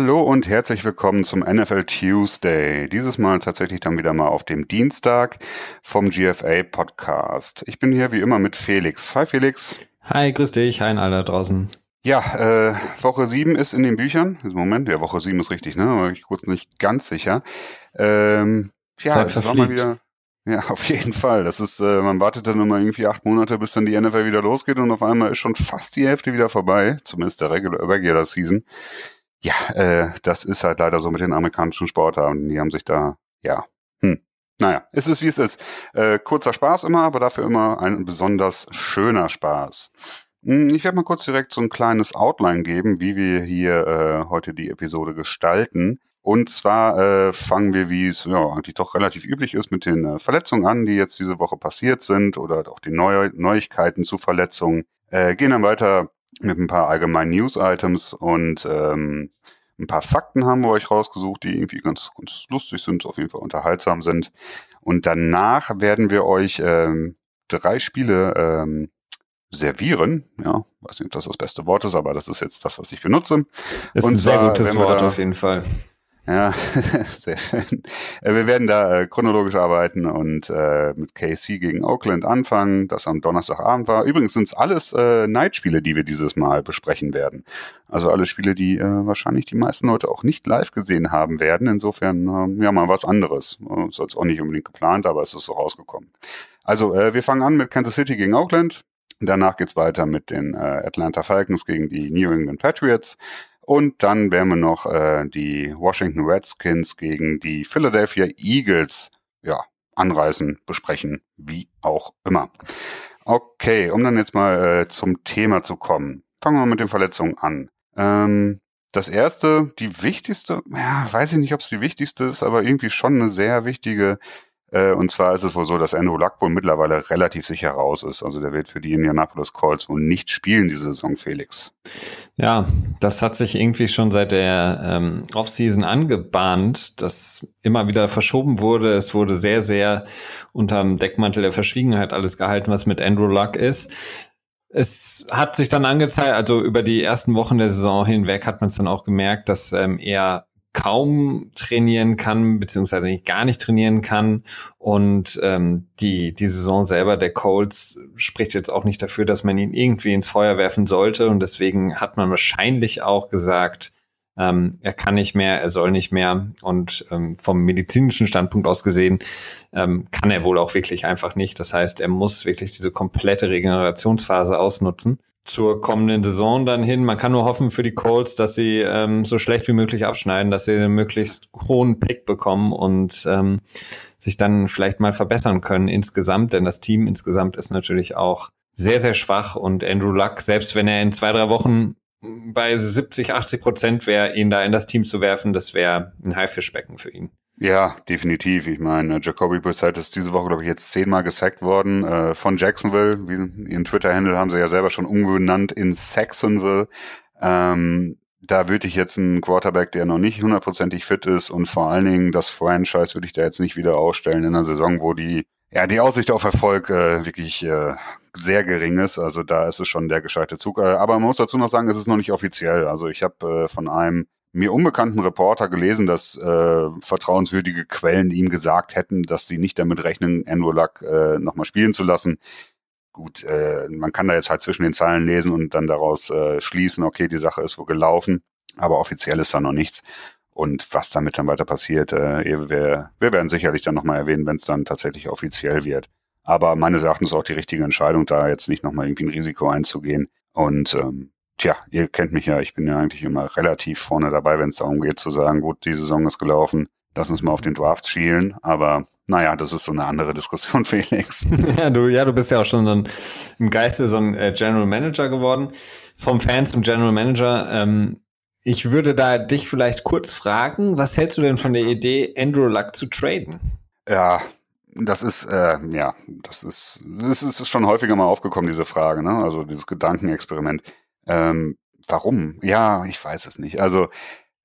Hallo und herzlich willkommen zum NFL Tuesday. Dieses Mal tatsächlich dann wieder mal auf dem Dienstag vom GFA Podcast. Ich bin hier wie immer mit Felix. Hi Felix. Hi, grüß dich. Hi alle draußen. Ja, äh, Woche 7 ist in den Büchern. Moment, ja, Woche 7 ist richtig, ne? Aber ich kurz nicht ganz sicher. Ähm, ja, Zeit es war mal wieder. Ja, auf jeden Fall. Das ist, äh, man wartet dann immer irgendwie acht Monate, bis dann die NFL wieder losgeht und auf einmal ist schon fast die Hälfte wieder vorbei, zumindest der Regular, Regular Season. Ja, äh, das ist halt leider so mit den amerikanischen Sportarten. Die haben sich da, ja, hm. Naja, es ist wie es ist. Äh, kurzer Spaß immer, aber dafür immer ein besonders schöner Spaß. Hm, ich werde mal kurz direkt so ein kleines Outline geben, wie wir hier äh, heute die Episode gestalten. Und zwar äh, fangen wir, wie es ja eigentlich doch relativ üblich ist, mit den äh, Verletzungen an, die jetzt diese Woche passiert sind oder auch den Neu Neuigkeiten zu Verletzungen. Äh, gehen dann weiter mit ein paar allgemeinen News-Items und ähm, ein paar Fakten haben wir euch rausgesucht, die irgendwie ganz, ganz lustig sind, auf jeden Fall unterhaltsam sind. Und danach werden wir euch ähm, drei Spiele ähm, servieren. Ja, weiß nicht, ob das das beste Wort ist, aber das ist jetzt das, was ich benutze. Das ist und ein sehr gutes Wort auf jeden Fall. Ja, sehr schön. Äh, wir werden da äh, chronologisch arbeiten und äh, mit KC gegen Oakland anfangen, das am Donnerstagabend war. Übrigens sind es alles Night-Spiele, die wir dieses Mal besprechen werden. Also alle Spiele, die wahrscheinlich die meisten Leute auch nicht live gesehen haben werden. Insofern, äh, ja, mal was anderes. Ist jetzt auch nicht unbedingt geplant, aber es ist so rausgekommen. Also, wir fangen an mit Kansas City gegen Oakland. Danach geht's weiter mit den Atlanta Falcons gegen die New England Patriots. Und dann werden wir noch äh, die Washington Redskins gegen die Philadelphia Eagles ja, anreißen, besprechen, wie auch immer. Okay, um dann jetzt mal äh, zum Thema zu kommen. Fangen wir mit den Verletzungen an. Ähm, das erste, die wichtigste, ja, weiß ich nicht, ob es die wichtigste ist, aber irgendwie schon eine sehr wichtige äh, und zwar ist es wohl so, dass Andrew Luck wohl mittlerweile relativ sicher raus ist. Also der wird für die Indianapolis Colts wohl nicht spielen diese Saison, Felix. Ja, das hat sich irgendwie schon seit der ähm, Offseason angebahnt, dass immer wieder verschoben wurde. Es wurde sehr, sehr unterm Deckmantel der Verschwiegenheit alles gehalten, was mit Andrew Luck ist. Es hat sich dann angezeigt, also über die ersten Wochen der Saison hinweg hat man es dann auch gemerkt, dass ähm, er kaum trainieren kann, beziehungsweise gar nicht trainieren kann. Und ähm, die, die Saison selber der Colts spricht jetzt auch nicht dafür, dass man ihn irgendwie ins Feuer werfen sollte. Und deswegen hat man wahrscheinlich auch gesagt, ähm, er kann nicht mehr, er soll nicht mehr. Und ähm, vom medizinischen Standpunkt aus gesehen ähm, kann er wohl auch wirklich einfach nicht. Das heißt, er muss wirklich diese komplette Regenerationsphase ausnutzen zur kommenden Saison dann hin. Man kann nur hoffen für die Colts, dass sie ähm, so schlecht wie möglich abschneiden, dass sie einen möglichst hohen Pick bekommen und ähm, sich dann vielleicht mal verbessern können insgesamt, denn das Team insgesamt ist natürlich auch sehr, sehr schwach und Andrew Luck, selbst wenn er in zwei, drei Wochen bei 70, 80 Prozent wäre, ihn da in das Team zu werfen, das wäre ein Haifischbecken für ihn. Ja, definitiv. Ich meine, Jacoby Brissett ist diese Woche, glaube ich, jetzt zehnmal gesackt worden äh, von Jacksonville. Wie, ihren Twitter-Handle haben sie ja selber schon umbenannt in Saxonville. Ähm, da würde ich jetzt einen Quarterback, der noch nicht hundertprozentig fit ist und vor allen Dingen das Franchise würde ich da jetzt nicht wieder ausstellen in einer Saison, wo die ja die Aussicht auf Erfolg äh, wirklich äh, sehr gering ist. Also da ist es schon der gescheite Zug. Äh, aber man muss dazu noch sagen, es ist noch nicht offiziell. Also ich habe äh, von einem mir unbekannten Reporter gelesen, dass äh, vertrauenswürdige Quellen ihm gesagt hätten, dass sie nicht damit rechnen, Andrew äh, nochmal spielen zu lassen. Gut, äh, man kann da jetzt halt zwischen den Zeilen lesen und dann daraus äh, schließen, okay, die Sache ist wohl gelaufen, aber offiziell ist da noch nichts. Und was damit dann weiter passiert, äh, wir, wir werden sicherlich dann nochmal erwähnen, wenn es dann tatsächlich offiziell wird. Aber meines Erachtens auch die richtige Entscheidung, da jetzt nicht nochmal irgendwie ein Risiko einzugehen. Und ähm, tja, ihr kennt mich ja, ich bin ja eigentlich immer relativ vorne dabei, wenn es darum geht zu sagen, gut, die Saison ist gelaufen, lass uns mal auf den Draft schielen, aber naja, das ist so eine andere Diskussion, Felix. ja, du, ja, du bist ja auch schon so ein, im Geiste so ein äh, General Manager geworden, vom Fan zum General Manager. Ähm, ich würde da dich vielleicht kurz fragen, was hältst du denn von der Idee, Andrew Luck zu traden? Ja, das ist, äh, ja, das ist, das ist schon häufiger mal aufgekommen, diese Frage, ne? Also dieses Gedankenexperiment. Ähm, warum? Ja, ich weiß es nicht. Also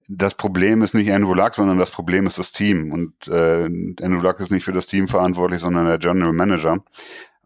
das Problem ist nicht Andrew Luck, sondern das Problem ist das Team. Und äh, Andrew Luck ist nicht für das Team verantwortlich, sondern der General Manager.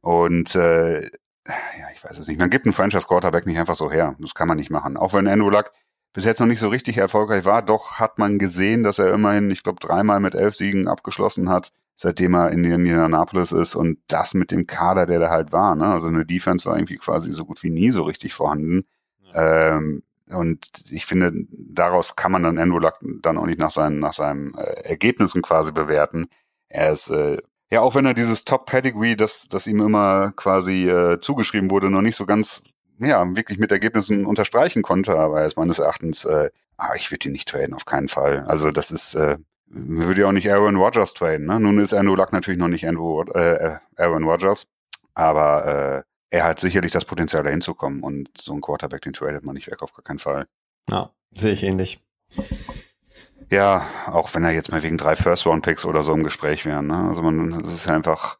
Und äh, ja, ich weiß es nicht. Man gibt einen Franchise Quarterback nicht einfach so her. Das kann man nicht machen. Auch wenn Andrew Luck bis jetzt noch nicht so richtig erfolgreich war. Doch hat man gesehen, dass er immerhin, ich glaube, dreimal mit elf Siegen abgeschlossen hat, seitdem er in Indianapolis ist und das mit dem Kader, der da halt war. Ne? Also eine Defense war irgendwie quasi so gut wie nie so richtig vorhanden. Ja. Ähm, und ich finde, daraus kann man dann Andrew Luck dann auch nicht nach seinen, nach seinen äh, Ergebnissen quasi bewerten. Er ist, äh, ja, auch wenn er dieses Top-Pedigree, das, das ihm immer quasi äh, zugeschrieben wurde, noch nicht so ganz, ja, wirklich mit Ergebnissen unterstreichen konnte, aber er ist meines Erachtens, äh, ah, ich würde ihn nicht traden, auf keinen Fall. Also das ist, äh, würde ja auch nicht Aaron Rodgers traden. Ne? Nun ist Andrew Luck natürlich noch nicht Andrew, äh, Aaron Rodgers, aber äh, er hat sicherlich das Potenzial, da hinzukommen. Und so ein Quarterback, den tradet man nicht weg, auf gar keinen Fall. Ja, sehe ich ähnlich. Ja, auch wenn er jetzt mal wegen drei First-Round-Picks oder so im Gespräch wäre. Ne? Also man, es ist einfach,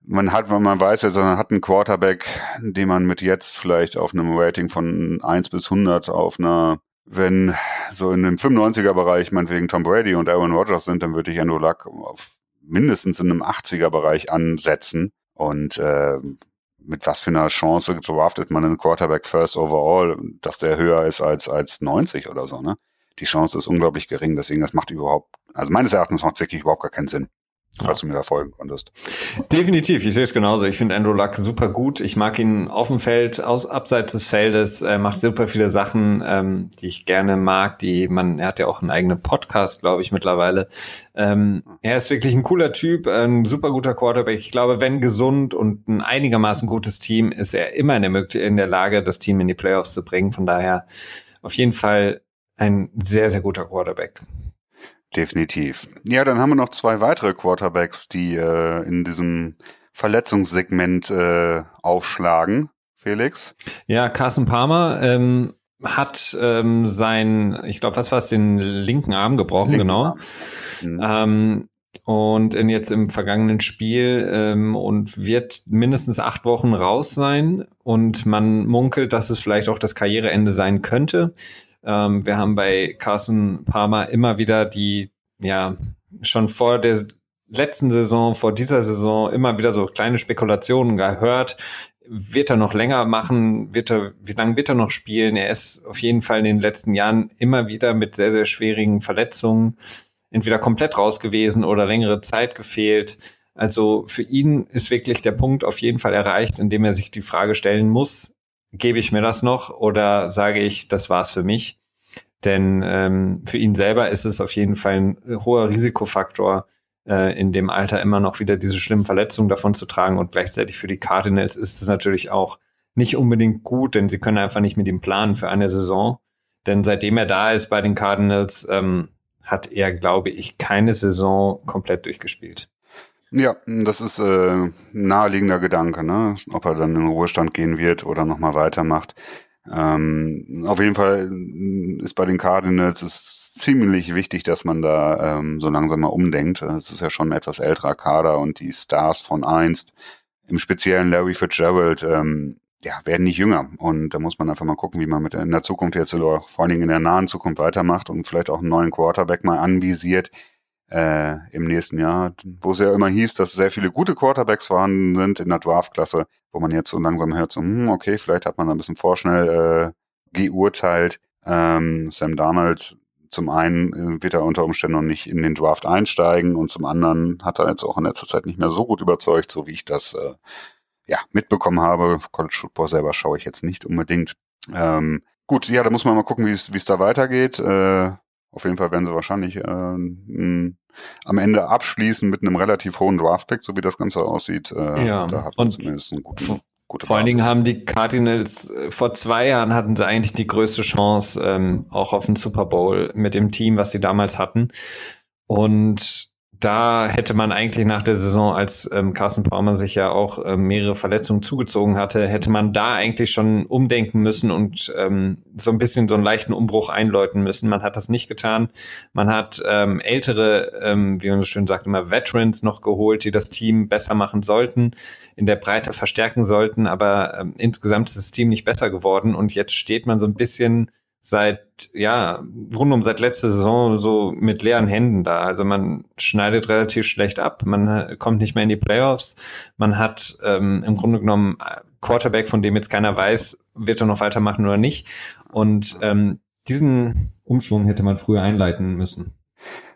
man hat, man weiß jetzt, man hat einen Quarterback, den man mit jetzt vielleicht auf einem Rating von 1 bis 100 auf einer, wenn so in dem 95er-Bereich meinetwegen Tom Brady und Aaron Rodgers sind, dann würde ich Andrew Luck auf mindestens in einem 80er-Bereich ansetzen. Und äh, mit was für einer Chance draftet man einen Quarterback first overall, dass der höher ist als, als 90 oder so, ne? Die Chance ist unglaublich gering, deswegen das macht überhaupt, also meines Erachtens macht es wirklich überhaupt gar keinen Sinn falls du mir da folgen konntest. Definitiv, ich sehe es genauso. Ich finde Andrew Luck super gut. Ich mag ihn auf dem Feld, aus, abseits des Feldes, er macht super viele Sachen, ähm, die ich gerne mag, die man, er hat ja auch einen eigenen Podcast, glaube ich, mittlerweile. Ähm, er ist wirklich ein cooler Typ, ein super guter Quarterback. Ich glaube, wenn gesund und ein einigermaßen gutes Team, ist er immer in der, in der Lage, das Team in die Playoffs zu bringen. Von daher auf jeden Fall ein sehr, sehr guter Quarterback. Definitiv. Ja, dann haben wir noch zwei weitere Quarterbacks, die äh, in diesem Verletzungssegment äh, aufschlagen. Felix? Ja, Carson Palmer ähm, hat ähm, sein, ich glaube, was war es, den linken Arm gebrochen, linken genau. Arm. Mhm. Ähm, und in jetzt im vergangenen Spiel ähm, und wird mindestens acht Wochen raus sein. Und man munkelt, dass es vielleicht auch das Karriereende sein könnte. Ähm, wir haben bei Carson Palmer immer wieder die, ja, schon vor der letzten Saison, vor dieser Saison immer wieder so kleine Spekulationen gehört. Wird er noch länger machen? Wird er, wie lange wird er noch spielen? Er ist auf jeden Fall in den letzten Jahren immer wieder mit sehr, sehr schwierigen Verletzungen entweder komplett raus gewesen oder längere Zeit gefehlt. Also für ihn ist wirklich der Punkt auf jeden Fall erreicht, in dem er sich die Frage stellen muss, gebe ich mir das noch oder sage ich, das war's für mich? Denn ähm, für ihn selber ist es auf jeden Fall ein hoher Risikofaktor, äh, in dem Alter immer noch wieder diese schlimmen Verletzungen davon zu tragen. Und gleichzeitig für die Cardinals ist es natürlich auch nicht unbedingt gut, denn sie können einfach nicht mit ihm planen für eine Saison. Denn seitdem er da ist bei den Cardinals, ähm, hat er, glaube ich, keine Saison komplett durchgespielt. Ja, das ist äh, naheliegender Gedanke, ne? ob er dann in den Ruhestand gehen wird oder nochmal weitermacht. Ähm, auf jeden Fall ist bei den Cardinals ist ziemlich wichtig, dass man da ähm, so langsam mal umdenkt. Es ist ja schon ein etwas älterer Kader und die Stars von einst, im speziellen Larry Fitzgerald, ähm, ja, werden nicht jünger. Und da muss man einfach mal gucken, wie man mit in der Zukunft jetzt oder vor allen Dingen in der nahen Zukunft weitermacht und vielleicht auch einen neuen Quarterback mal anvisiert, äh, im nächsten Jahr, wo es ja immer hieß, dass sehr viele gute Quarterbacks vorhanden sind in der Draftklasse, wo man jetzt so langsam hört, so, hm, okay, vielleicht hat man ein bisschen vorschnell äh, geurteilt. Ähm, Sam Darnold, zum einen äh, wird er unter Umständen noch nicht in den Draft einsteigen und zum anderen hat er jetzt auch in letzter Zeit nicht mehr so gut überzeugt, so wie ich das äh, ja mitbekommen habe. College Football selber schaue ich jetzt nicht unbedingt. Ähm, gut, ja, da muss man mal gucken, wie es wie es da weitergeht. Äh, auf jeden Fall werden sie wahrscheinlich äh, am Ende abschließen mit einem relativ hohen Draftpick, so wie das Ganze aussieht. Äh, ja, da hat man zumindest einen guten. Gute vor allen Dingen haben die Cardinals äh, vor zwei Jahren hatten sie eigentlich die größte Chance ähm, auch auf den Super Bowl mit dem Team, was sie damals hatten. Und da hätte man eigentlich nach der Saison, als ähm, Carsten Palmer sich ja auch ähm, mehrere Verletzungen zugezogen hatte, hätte man da eigentlich schon umdenken müssen und ähm, so ein bisschen so einen leichten Umbruch einläuten müssen. Man hat das nicht getan. Man hat ähm, ältere, ähm, wie man so schön sagt, immer Veterans noch geholt, die das Team besser machen sollten, in der Breite verstärken sollten, aber ähm, insgesamt ist das Team nicht besser geworden und jetzt steht man so ein bisschen seit, ja, rund um seit letzter Saison so mit leeren Händen da. Also man schneidet relativ schlecht ab, man kommt nicht mehr in die Playoffs, man hat ähm, im Grunde genommen Quarterback, von dem jetzt keiner weiß, wird er noch weitermachen oder nicht. Und ähm, diesen Umschwung hätte man früher einleiten müssen.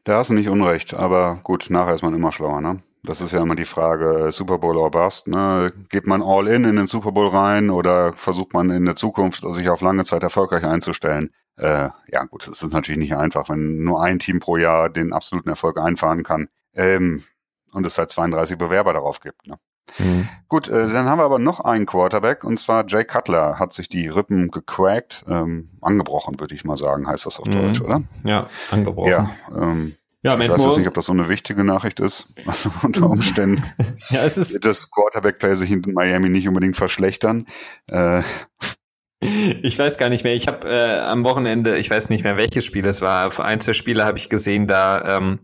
Da hast du nicht unrecht, aber gut, nachher ist man immer schlauer, ne? Das ist ja immer die Frage, äh, Super Bowl or Bust, ne? Geht man all in in den Super Bowl rein oder versucht man in der Zukunft sich auf lange Zeit erfolgreich einzustellen? Äh, ja gut, es ist natürlich nicht einfach, wenn nur ein Team pro Jahr den absoluten Erfolg einfahren kann ähm, und es halt 32 Bewerber darauf gibt. Ne? Mhm. Gut, äh, dann haben wir aber noch einen Quarterback und zwar Jay Cutler hat sich die Rippen gecrackt, ähm, angebrochen würde ich mal sagen, heißt das auf mhm. Deutsch, oder? Ja, angebrochen. Ja, ähm, ja, ich weiß jetzt nicht, ob das so eine wichtige Nachricht ist. Also unter Umständen ja, es ist das Quarterback-Play sich in Miami nicht unbedingt verschlechtern. Äh, ich weiß gar nicht mehr. Ich habe äh, am Wochenende, ich weiß nicht mehr, welches Spiel es war. Für eins der Spiele habe ich gesehen, da ähm,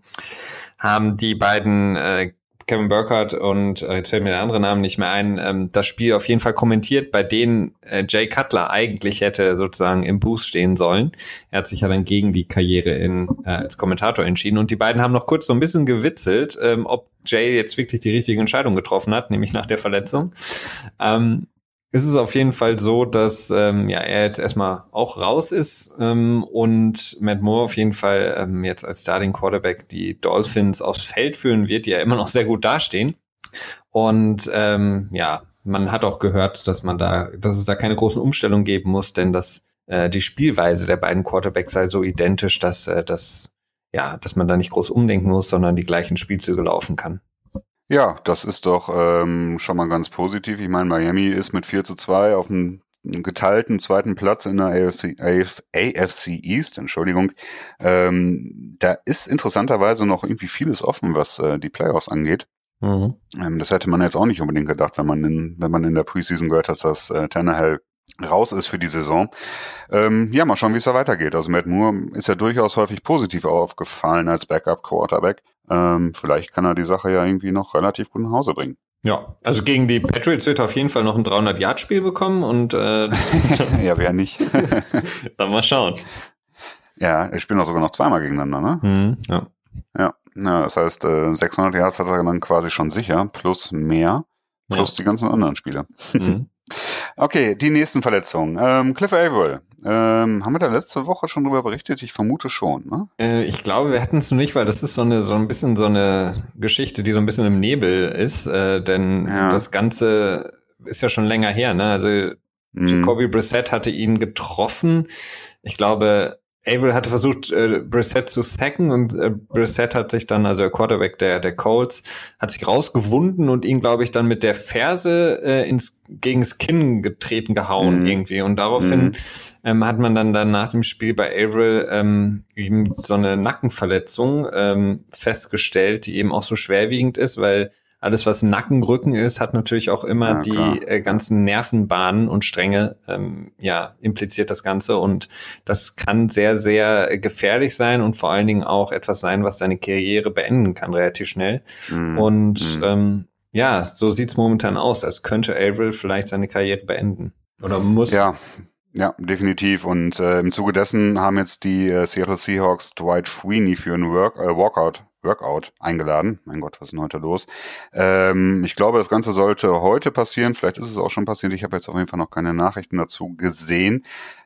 haben die beiden äh, Kevin Burkhardt und äh, jetzt fällt mir der andere Name nicht mehr ein, ähm, das Spiel auf jeden Fall kommentiert, bei denen äh, Jay Cutler eigentlich hätte sozusagen im Boost stehen sollen. Er hat sich ja dann gegen die Karriere in, äh, als Kommentator entschieden und die beiden haben noch kurz so ein bisschen gewitzelt, ähm, ob Jay jetzt wirklich die richtige Entscheidung getroffen hat, nämlich nach der Verletzung. Ähm, ist es auf jeden Fall so, dass ähm, ja, er jetzt erstmal auch raus ist ähm, und Matt Moore auf jeden Fall ähm, jetzt als Starting Quarterback die Dolphins aufs Feld führen wird, die ja immer noch sehr gut dastehen. Und ähm, ja, man hat auch gehört, dass man da, dass es da keine großen Umstellungen geben muss, denn dass äh, die Spielweise der beiden Quarterbacks sei so identisch, dass äh, das ja, dass man da nicht groß umdenken muss, sondern die gleichen Spielzüge laufen kann. Ja, das ist doch ähm, schon mal ganz positiv. Ich meine, Miami ist mit 4 zu 2 auf einem geteilten zweiten Platz in der AFC, AFC East, Entschuldigung. Ähm, da ist interessanterweise noch irgendwie vieles offen, was äh, die Playoffs angeht. Mhm. Ähm, das hätte man jetzt auch nicht unbedingt gedacht, wenn man in, wenn man in der Preseason gehört hat, dass äh, Tannehill raus ist für die Saison. Ähm, ja, mal schauen, wie es da weitergeht. Also Matt Moore ist ja durchaus häufig positiv aufgefallen als Backup-Quarterback. Ähm, vielleicht kann er die Sache ja irgendwie noch relativ gut nach Hause bringen. Ja, also gegen die Patriots wird er auf jeden Fall noch ein 300-Yard-Spiel bekommen und äh, ja, wer nicht. Dann mal schauen. Ja, er spielt auch sogar noch zweimal gegeneinander, ne? Mhm, ja. Ja, ja, das heißt, äh, 600 Yards hat er dann quasi schon sicher, plus mehr, plus ja. die ganzen anderen Spiele. Mhm. Okay, die nächsten Verletzungen. Ähm, Cliff Averill. Ähm, haben wir da letzte Woche schon drüber berichtet? Ich vermute schon. Ne? Äh, ich glaube, wir hatten es noch nicht, weil das ist so eine so ein bisschen so eine Geschichte, die so ein bisschen im Nebel ist, äh, denn ja. das Ganze ist ja schon länger her. Ne? Also mhm. Jacoby Brissett hatte ihn getroffen. Ich glaube, Averill hatte versucht, äh, Brissett zu sacken und äh, Brissett hat sich dann, also der Quarterback der, der Colts, hat sich rausgewunden und ihn, glaube ich, dann mit der Ferse äh, ins, gegens Kinn getreten, gehauen mhm. irgendwie. Und daraufhin mhm. ähm, hat man dann, dann nach dem Spiel bei Averill ähm, eben so eine Nackenverletzung ähm, festgestellt, die eben auch so schwerwiegend ist, weil alles, was Nackenrücken ist, hat natürlich auch immer ja, die äh, ganzen Nervenbahnen und Stränge, ähm, ja, impliziert das Ganze. Und das kann sehr, sehr gefährlich sein und vor allen Dingen auch etwas sein, was deine Karriere beenden kann, relativ schnell. Mhm. Und mhm. Ähm, ja, so sieht's momentan aus, als könnte Averill vielleicht seine Karriere beenden. Oder muss. Ja, ja, definitiv. Und äh, im Zuge dessen haben jetzt die äh, Seattle Seahawks Dwight Sweeney für einen Work, äh, Walkout Workout eingeladen. Mein Gott, was ist denn heute los? Ähm, ich glaube, das Ganze sollte heute passieren. Vielleicht ist es auch schon passiert. Ich habe jetzt auf jeden Fall noch keine Nachrichten dazu gesehen.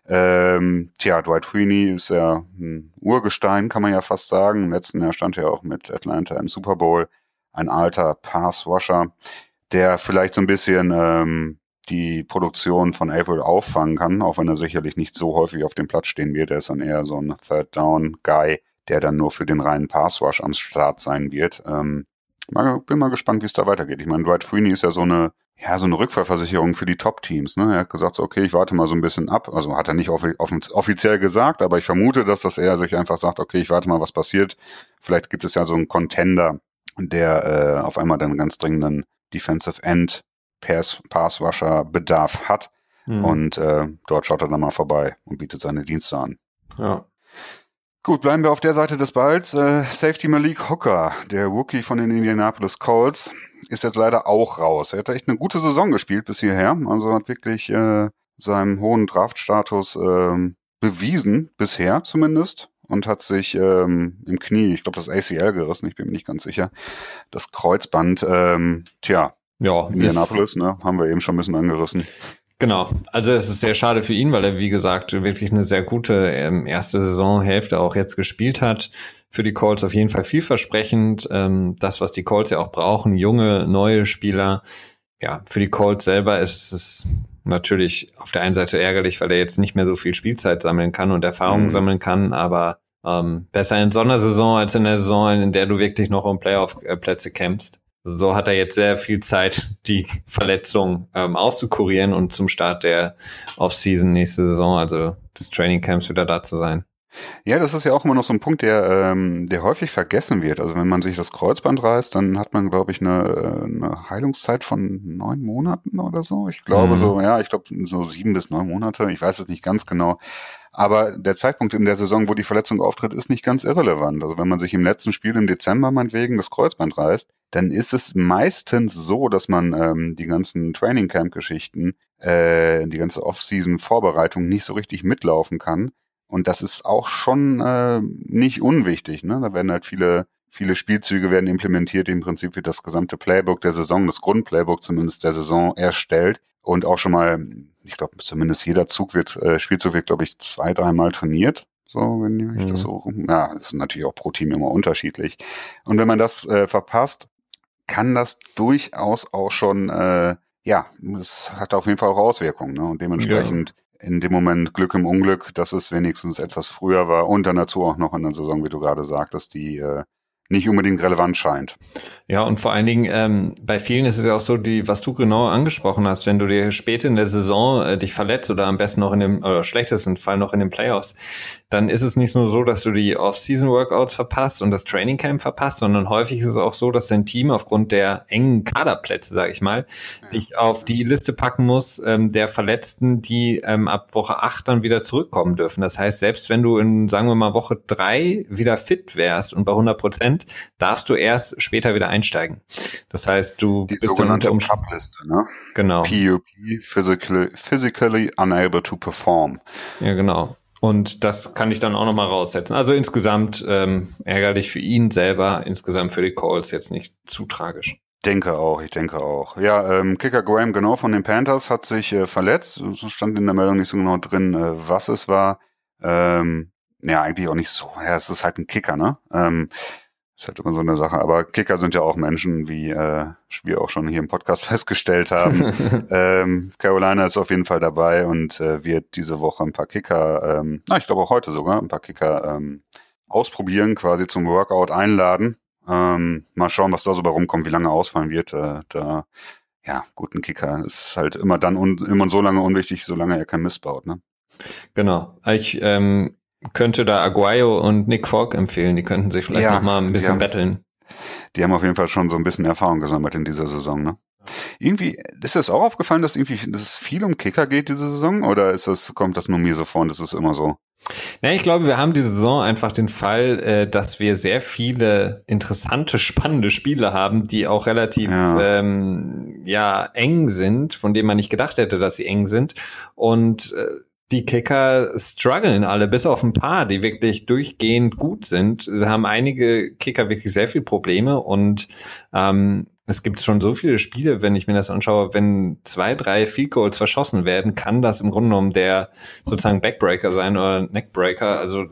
Ähm, tja, Dwight Sweeney ist ja ein Urgestein, kann man ja fast sagen. Im letzten Jahr stand er auch mit Atlanta im Super Bowl. Ein alter Passwasher, der vielleicht so ein bisschen ähm, die Produktion von April auffangen kann, auch wenn er sicherlich nicht so häufig auf dem Platz stehen wird. Er ist dann eher so ein Third Down Guy, der dann nur für den reinen Passwash am Start sein wird. Ähm, bin mal gespannt, wie es da weitergeht. Ich meine, Dwight Freeney ist ja so eine ja, so eine Rückfallversicherung für die Top-Teams. Ne? Er hat gesagt, so, okay, ich warte mal so ein bisschen ab. Also hat er nicht offi offiziell gesagt, aber ich vermute, dass das er sich einfach sagt, okay, ich warte mal, was passiert. Vielleicht gibt es ja so einen Contender, der äh, auf einmal dann ganz dringenden Defensive End Pass Passwasher Bedarf hat. Mhm. Und äh, dort schaut er dann mal vorbei und bietet seine Dienste an. Ja. Gut, bleiben wir auf der Seite des Balls. Äh, Safety Malik Hooker, der Rookie von den Indianapolis Colts, ist jetzt leider auch raus. Er hat echt eine gute Saison gespielt bis hierher. Also hat wirklich äh, seinen hohen Draftstatus äh, bewiesen, bisher zumindest. Und hat sich ähm, im Knie, ich glaube das ACL gerissen, ich bin mir nicht ganz sicher, das Kreuzband, ähm, tja, ja, Indianapolis, ne, haben wir eben schon ein bisschen angerissen. Genau, also es ist sehr schade für ihn, weil er, wie gesagt, wirklich eine sehr gute ähm, erste Saisonhälfte auch jetzt gespielt hat. Für die Colts auf jeden Fall vielversprechend. Ähm, das, was die Colts ja auch brauchen, junge, neue Spieler. Ja, für die Colts selber ist es natürlich auf der einen Seite ärgerlich, weil er jetzt nicht mehr so viel Spielzeit sammeln kann und Erfahrung mhm. sammeln kann, aber ähm, besser in so einer Saison als in der Saison, in der du wirklich noch um Playoff-Plätze kämpfst. So hat er jetzt sehr viel Zeit, die Verletzung ähm, auszukurieren und zum Start der Offseason nächste Saison, also des Training Camps, wieder da zu sein. Ja, das ist ja auch immer noch so ein Punkt, der, ähm, der häufig vergessen wird. Also wenn man sich das Kreuzband reißt, dann hat man, glaube ich, eine, eine Heilungszeit von neun Monaten oder so. Ich glaube mhm. so, ja, ich glaube so sieben bis neun Monate. Ich weiß es nicht ganz genau. Aber der Zeitpunkt in der Saison, wo die Verletzung auftritt, ist nicht ganz irrelevant. Also wenn man sich im letzten Spiel im Dezember meinetwegen das Kreuzband reißt, dann ist es meistens so, dass man ähm, die ganzen Training Camp Geschichten, äh, die ganze Off-Season Vorbereitung nicht so richtig mitlaufen kann. Und das ist auch schon äh, nicht unwichtig. Ne? Da werden halt viele viele Spielzüge werden implementiert. Im Prinzip wird das gesamte Playbook der Saison, das Grundplaybook zumindest der Saison erstellt und auch schon mal ich glaube, zumindest jeder Zug wird, äh, Spielzug wird, glaube ich, zwei, dreimal trainiert. So, wenn ich mhm. das so, ja, das ist natürlich auch pro Team immer unterschiedlich. Und wenn man das äh, verpasst, kann das durchaus auch schon, äh, ja, das hat auf jeden Fall auch Auswirkungen. Ne? Und dementsprechend ja. in dem Moment Glück im Unglück, dass es wenigstens etwas früher war und dann dazu auch noch in der Saison, wie du gerade sagtest, die äh, nicht unbedingt relevant scheint. Ja, und vor allen Dingen, ähm, bei vielen ist es ja auch so, die, was du genau angesprochen hast, wenn du dir später in der Saison äh, dich verletzt oder am besten noch in dem, oder schlechtesten Fall noch in den Playoffs, dann ist es nicht nur so, dass du die Off-Season-Workouts verpasst und das Training Camp verpasst, sondern häufig ist es auch so, dass dein Team aufgrund der engen Kaderplätze, sage ich mal, dich auf die Liste packen muss ähm, der Verletzten, die ähm, ab Woche acht dann wieder zurückkommen dürfen. Das heißt, selbst wenn du in, sagen wir mal, Woche drei wieder fit wärst und bei 100 Prozent, darfst du erst später wieder einsteigen. Das heißt, du Die bist dann unter Umständen. ne? Genau. PUP, physically, physically unable to perform. Ja, genau. Und das kann ich dann auch nochmal raussetzen. Also insgesamt ähm, ärgerlich für ihn selber, insgesamt für die Calls jetzt nicht zu tragisch. Denke auch, ich denke auch. Ja, ähm, Kicker Graham genau von den Panthers hat sich äh, verletzt. Es stand in der Meldung nicht so genau drin, äh, was es war. Ähm, ja, eigentlich auch nicht so. Ja, es ist halt ein Kicker, ne? Ähm, ist halt immer so eine Sache. Aber Kicker sind ja auch Menschen, wie äh, wir auch schon hier im Podcast festgestellt haben. ähm, Carolina ist auf jeden Fall dabei und äh, wird diese Woche ein paar Kicker, ähm, na, ich glaube auch heute sogar, ein paar Kicker ähm, ausprobieren, quasi zum Workout einladen. Ähm, mal schauen, was da so bei rumkommt, wie lange ausfallen wird. Äh, da, ja, guten Kicker ist halt immer dann un immer so lange unwichtig, solange er kein Mist baut, ne? Genau. Ich ähm, könnte da Aguayo und Nick Falk empfehlen. Die könnten sich vielleicht ja, noch mal ein bisschen haben, betteln. Die haben auf jeden Fall schon so ein bisschen Erfahrung gesammelt in dieser Saison, ne? Irgendwie, ist das auch aufgefallen, dass irgendwie, dass es viel um Kicker geht diese Saison? Oder ist das, kommt das nur mir so vor und das ist immer so? Ja, ich glaube, wir haben diese Saison einfach den Fall, äh, dass wir sehr viele interessante, spannende Spiele haben, die auch relativ ja. Ähm, ja eng sind, von denen man nicht gedacht hätte, dass sie eng sind. Und äh, die Kicker strugglen alle, bis auf ein paar, die wirklich durchgehend gut sind. Sie haben einige Kicker wirklich sehr viel Probleme und ähm, es gibt schon so viele Spiele, wenn ich mir das anschaue, wenn zwei, drei Field Goals verschossen werden, kann das im Grunde genommen der sozusagen Backbreaker sein oder Neckbreaker. Also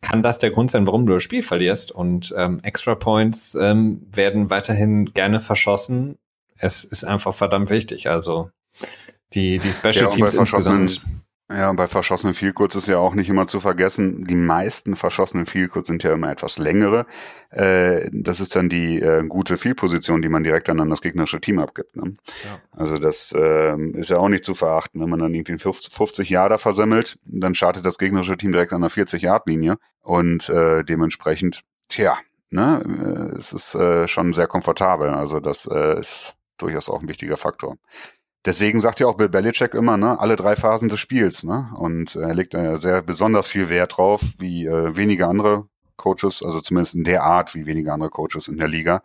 kann das der Grund sein, warum du das Spiel verlierst. Und ähm, Extra Points ähm, werden weiterhin gerne verschossen. Es ist einfach verdammt wichtig. Also die, die Special ja, Teams insgesamt ja, bei verschossenen Vielkurz ist ja auch nicht immer zu vergessen, die meisten verschossenen Vielkurz sind ja immer etwas längere. Äh, das ist dann die äh, gute Vielposition, die man direkt dann an das gegnerische Team abgibt. Ne? Ja. Also das äh, ist ja auch nicht zu verachten, wenn man dann irgendwie 50 Jahre versemmelt, dann startet das gegnerische Team direkt an der 40-Yard-Linie und äh, dementsprechend, tja, ne, äh, es ist äh, schon sehr komfortabel. Also das äh, ist durchaus auch ein wichtiger Faktor. Deswegen sagt ja auch Bill Belichick immer, ne, alle drei Phasen des Spiels, ne? Und er legt äh, sehr besonders viel Wert drauf, wie äh, wenige andere Coaches, also zumindest in der Art, wie wenige andere Coaches in der Liga,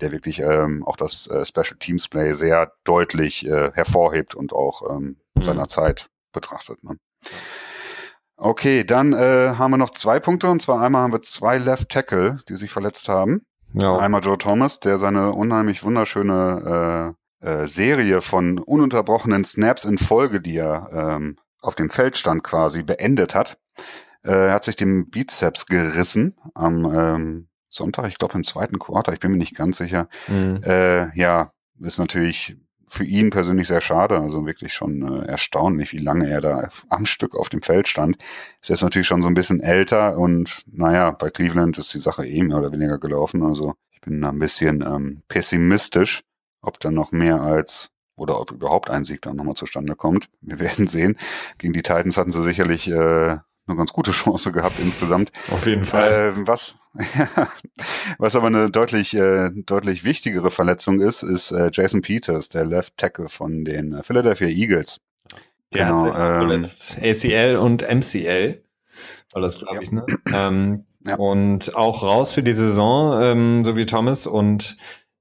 der wirklich ähm, auch das äh, Special Teams Play sehr deutlich äh, hervorhebt und auch ähm, mhm. seiner Zeit betrachtet. Ne? Okay, dann äh, haben wir noch zwei Punkte und zwar einmal haben wir zwei Left Tackle, die sich verletzt haben. Ja. Einmal Joe Thomas, der seine unheimlich wunderschöne äh, äh, Serie von ununterbrochenen Snaps in Folge, die er ähm, auf dem Feld stand quasi, beendet hat. Äh, er hat sich den Bizeps gerissen am ähm, Sonntag, ich glaube im zweiten Quarter, ich bin mir nicht ganz sicher. Mhm. Äh, ja, ist natürlich für ihn persönlich sehr schade, also wirklich schon äh, erstaunlich, wie lange er da am Stück auf dem Feld stand. Ist jetzt natürlich schon so ein bisschen älter und naja, bei Cleveland ist die Sache eh mehr oder weniger gelaufen. Also ich bin da ein bisschen ähm, pessimistisch, ob dann noch mehr als oder ob überhaupt ein Sieg dann nochmal zustande kommt. Wir werden sehen. Gegen die Titans hatten sie sicherlich äh, eine ganz gute Chance gehabt insgesamt. Auf jeden Fall. Äh, was, was aber eine deutlich, äh, deutlich wichtigere Verletzung ist, ist äh, Jason Peters, der Left Tackle von den äh, Philadelphia Eagles. Der genau, hat sich ähm, verletzt. ACL und MCL. War das, glaube ja. ich, ne? Ähm, ja. Und auch raus für die Saison, ähm, so wie Thomas. Und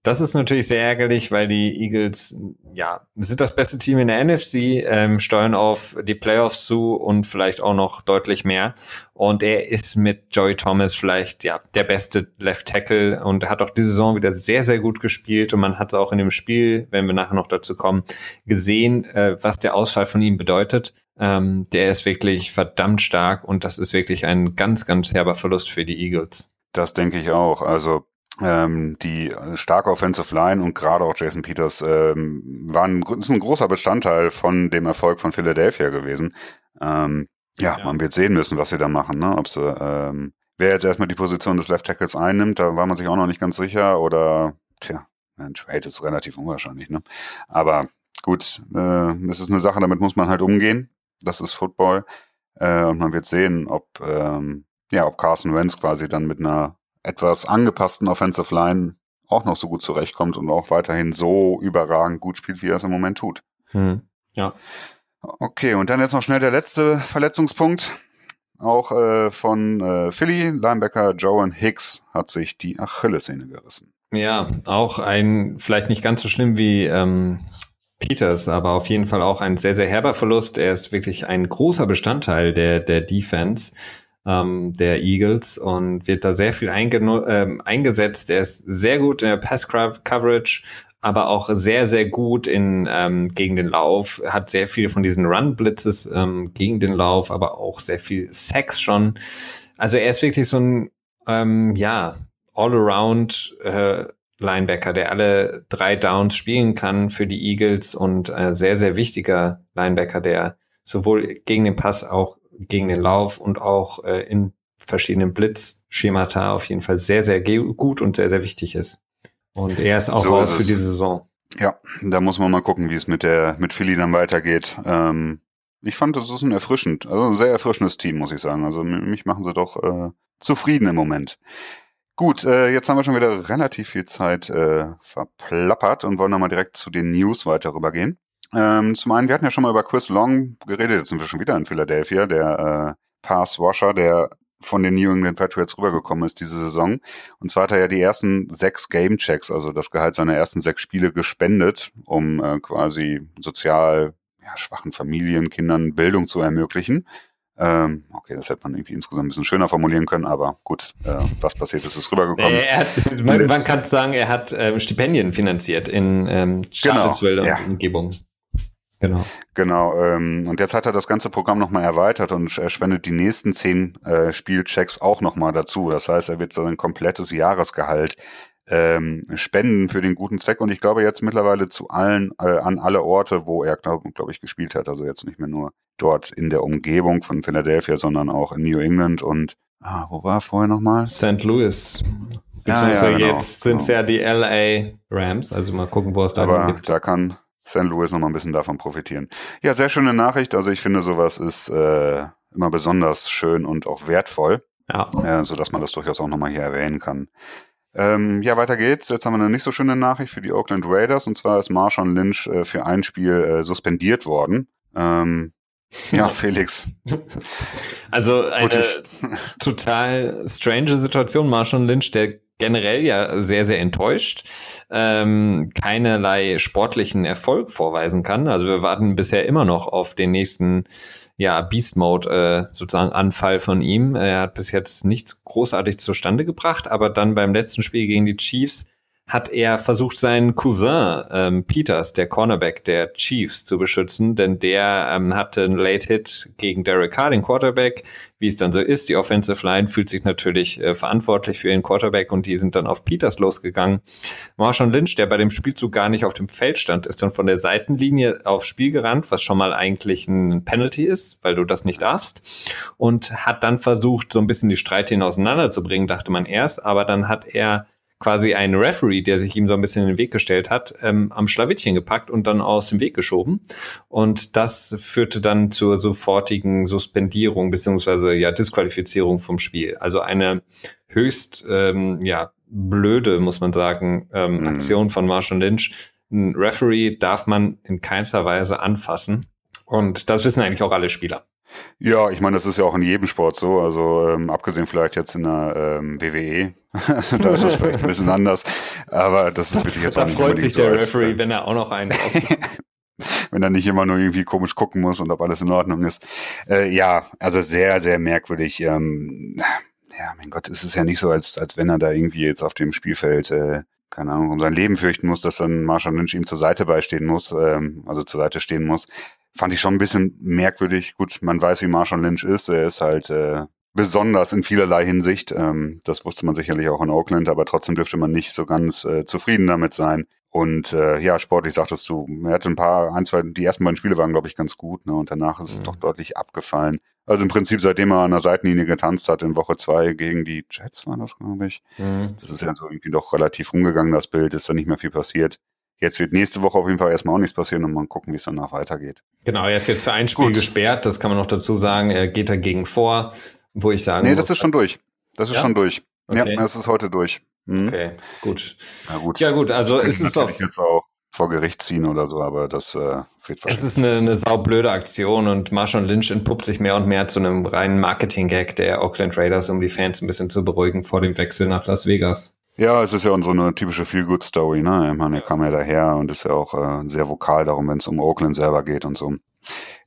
das ist natürlich sehr ärgerlich, weil die Eagles, ja, sind das beste Team in der NFC, ähm, steuern auf die Playoffs zu und vielleicht auch noch deutlich mehr. Und er ist mit Joey Thomas vielleicht, ja, der beste Left Tackle und hat auch die Saison wieder sehr, sehr gut gespielt. Und man hat es auch in dem Spiel, wenn wir nachher noch dazu kommen, gesehen, äh, was der Ausfall von ihm bedeutet. Ähm, der ist wirklich verdammt stark und das ist wirklich ein ganz, ganz herber Verlust für die Eagles. Das denke ich auch. Also ähm, die starke Offensive Line und gerade auch Jason Peters ähm, waren ist ein großer Bestandteil von dem Erfolg von Philadelphia gewesen. Ähm, ja, ja, man wird sehen müssen, was sie da machen, ne? Ob sie ähm, wer jetzt erstmal die Position des Left Tackles einnimmt, da war man sich auch noch nicht ganz sicher oder tja, ein Trade ist relativ unwahrscheinlich, ne? Aber gut, äh, es ist eine Sache, damit muss man halt umgehen. Das ist Football. Äh, und man wird sehen, ob ähm, ja, ob Carson Wentz quasi dann mit einer etwas angepassten Offensive Line auch noch so gut zurechtkommt und auch weiterhin so überragend gut spielt, wie er es im Moment tut. Hm. Ja. Okay, und dann jetzt noch schnell der letzte Verletzungspunkt. Auch äh, von äh, Philly, Linebacker Joan Hicks hat sich die Achillessehne gerissen. Ja, auch ein, vielleicht nicht ganz so schlimm wie ähm, Peters, aber auf jeden Fall auch ein sehr, sehr herber Verlust. Er ist wirklich ein großer Bestandteil der, der Defense ähm, der Eagles und wird da sehr viel ähm, eingesetzt. Er ist sehr gut in der Pass-Coverage, aber auch sehr, sehr gut in ähm, gegen den Lauf, hat sehr viel von diesen Run-Blitzes ähm, gegen den Lauf, aber auch sehr viel Sex schon. Also er ist wirklich so ein, ähm, ja, all-around äh, Linebacker, der alle drei Downs spielen kann für die Eagles und äh, sehr, sehr wichtiger Linebacker, der sowohl gegen den Pass auch gegen den Lauf und auch äh, in verschiedenen Blitzschemata auf jeden Fall sehr, sehr gut und sehr, sehr wichtig ist. Und er ist auch so raus ist für die Saison. Ja, da muss man mal gucken, wie es mit der mit Philly dann weitergeht. Ähm, ich fand, das ist ein erfrischend, also ein sehr erfrischendes Team, muss ich sagen. Also mich machen sie doch äh, zufrieden im Moment. Gut, äh, jetzt haben wir schon wieder relativ viel Zeit äh, verplappert und wollen nochmal direkt zu den News weiter rübergehen. Ähm, zum einen, wir hatten ja schon mal über Chris Long geredet, jetzt sind wir schon wieder in Philadelphia, der äh, Pass-Washer, der von den New England Patriots rübergekommen ist diese Saison. Und zwar hat er ja die ersten sechs Game-Checks, also das Gehalt seiner ersten sechs Spiele gespendet, um äh, quasi sozial ja, schwachen Familien, Kindern Bildung zu ermöglichen. Ähm, okay, das hätte man irgendwie insgesamt ein bisschen schöner formulieren können, aber gut, äh, was passiert ist, ist rübergekommen. Äh, er hat, man, man kann sagen, er hat ähm, Stipendien finanziert in ähm, Charlottesville genau, ja. Umgebung. Genau. Genau. Ähm, und jetzt hat er das ganze Programm nochmal erweitert und er spendet die nächsten zehn äh, Spielchecks auch nochmal dazu. Das heißt, er wird sein komplettes Jahresgehalt ähm, spenden für den guten Zweck und ich glaube jetzt mittlerweile zu allen, äh, an alle Orte, wo er, glaube glaub ich, gespielt hat. Also jetzt nicht mehr nur dort in der Umgebung von Philadelphia, sondern auch in New England und ah, wo war er vorher nochmal? St. Louis. Beziehungsweise ja, ja, genau, jetzt sind es genau. ja die LA Rams, also mal gucken, wo es da gibt. Da kann St. Louis noch mal ein bisschen davon profitieren. Ja, sehr schöne Nachricht. Also ich finde, sowas ist äh, immer besonders schön und auch wertvoll. Ja. Äh, so dass man das durchaus auch noch mal hier erwähnen kann. Ähm, ja, weiter geht's. Jetzt haben wir eine nicht so schöne Nachricht für die Oakland Raiders. Und zwar ist Marshawn Lynch äh, für ein Spiel äh, suspendiert worden. Ähm, ja, Felix. Also eine total strange Situation. Marshawn Lynch, der generell ja sehr, sehr enttäuscht, ähm, keinerlei sportlichen Erfolg vorweisen kann. Also wir warten bisher immer noch auf den nächsten ja, Beast Mode äh, sozusagen Anfall von ihm. Er hat bis jetzt nichts großartig zustande gebracht, aber dann beim letzten Spiel gegen die Chiefs hat er versucht, seinen Cousin ähm, Peters, der Cornerback der Chiefs, zu beschützen, denn der ähm, hatte einen Late Hit gegen Derek Carr, den Quarterback. Wie es dann so ist, die Offensive Line fühlt sich natürlich äh, verantwortlich für ihren Quarterback und die sind dann auf Peters losgegangen. Marshall Lynch, der bei dem Spielzug gar nicht auf dem Feld stand, ist dann von der Seitenlinie aufs Spiel gerannt, was schon mal eigentlich ein Penalty ist, weil du das nicht darfst. Und hat dann versucht, so ein bisschen die Streithähne auseinanderzubringen, dachte man erst, aber dann hat er quasi einen Referee, der sich ihm so ein bisschen in den Weg gestellt hat, ähm, am Schlawittchen gepackt und dann aus dem Weg geschoben. Und das führte dann zur sofortigen Suspendierung beziehungsweise ja Disqualifizierung vom Spiel. Also eine höchst ähm, ja blöde, muss man sagen, ähm, mhm. Aktion von Marshall Lynch. Ein Referee darf man in keinster Weise anfassen. Und das wissen eigentlich auch alle Spieler. Ja, ich meine, das ist ja auch in jedem Sport so. Also ähm, abgesehen vielleicht jetzt in der ähm, WWE, da ist das vielleicht ein bisschen anders. Aber das ist wirklich jetzt da auch nicht freut sich der so als, Referee, äh, wenn er auch noch einen wenn er nicht immer nur irgendwie komisch gucken muss und ob alles in Ordnung ist. Äh, ja, also sehr, sehr merkwürdig. Ähm, ja, mein Gott, ist es ja nicht so, als, als wenn er da irgendwie jetzt auf dem Spielfeld, äh, keine Ahnung, um sein Leben fürchten muss, dass dann Marshall Lynch ihm zur Seite beistehen muss, ähm, also zur Seite stehen muss fand ich schon ein bisschen merkwürdig. Gut, man weiß, wie Marshall Lynch ist. Er ist halt äh, besonders in vielerlei Hinsicht. Ähm, das wusste man sicherlich auch in Oakland, aber trotzdem dürfte man nicht so ganz äh, zufrieden damit sein. Und äh, ja, sportlich sagtest du, er hatte ein paar, ein, zwei, die ersten beiden Spiele waren, glaube ich, ganz gut, ne? Und danach ist es mhm. doch deutlich abgefallen. Also im Prinzip, seitdem er an der Seitenlinie getanzt hat, in Woche zwei gegen die Jets war das, glaube ich. Mhm. Das ist ja so irgendwie doch relativ rumgegangen, das Bild, ist da nicht mehr viel passiert. Jetzt wird nächste Woche auf jeden Fall erstmal auch nichts passieren und mal gucken, wie es danach weitergeht. Genau, er ist jetzt für ein Spiel Gut. gesperrt, das kann man noch dazu sagen. Er geht dagegen vor, wo ich sagen Nee, muss, das ist schon durch. Das ist ja? schon durch. Okay. Ja, das ist heute durch. Mhm. Okay, gut. Na gut. Ja gut, also ist es auf jetzt auch vor Gericht ziehen oder so, aber das äh, wird wahrscheinlich. Es ist eine, eine saublöde Aktion und Marshall Lynch entpuppt sich mehr und mehr zu einem reinen Marketing-Gag der Oakland Raiders, um die Fans ein bisschen zu beruhigen vor dem Wechsel nach Las Vegas. Ja, es ist ja so eine typische Feel-Good-Story, ne? Ich meine, er kam ja daher und ist ja auch äh, sehr vokal darum, wenn es um Oakland selber geht und so.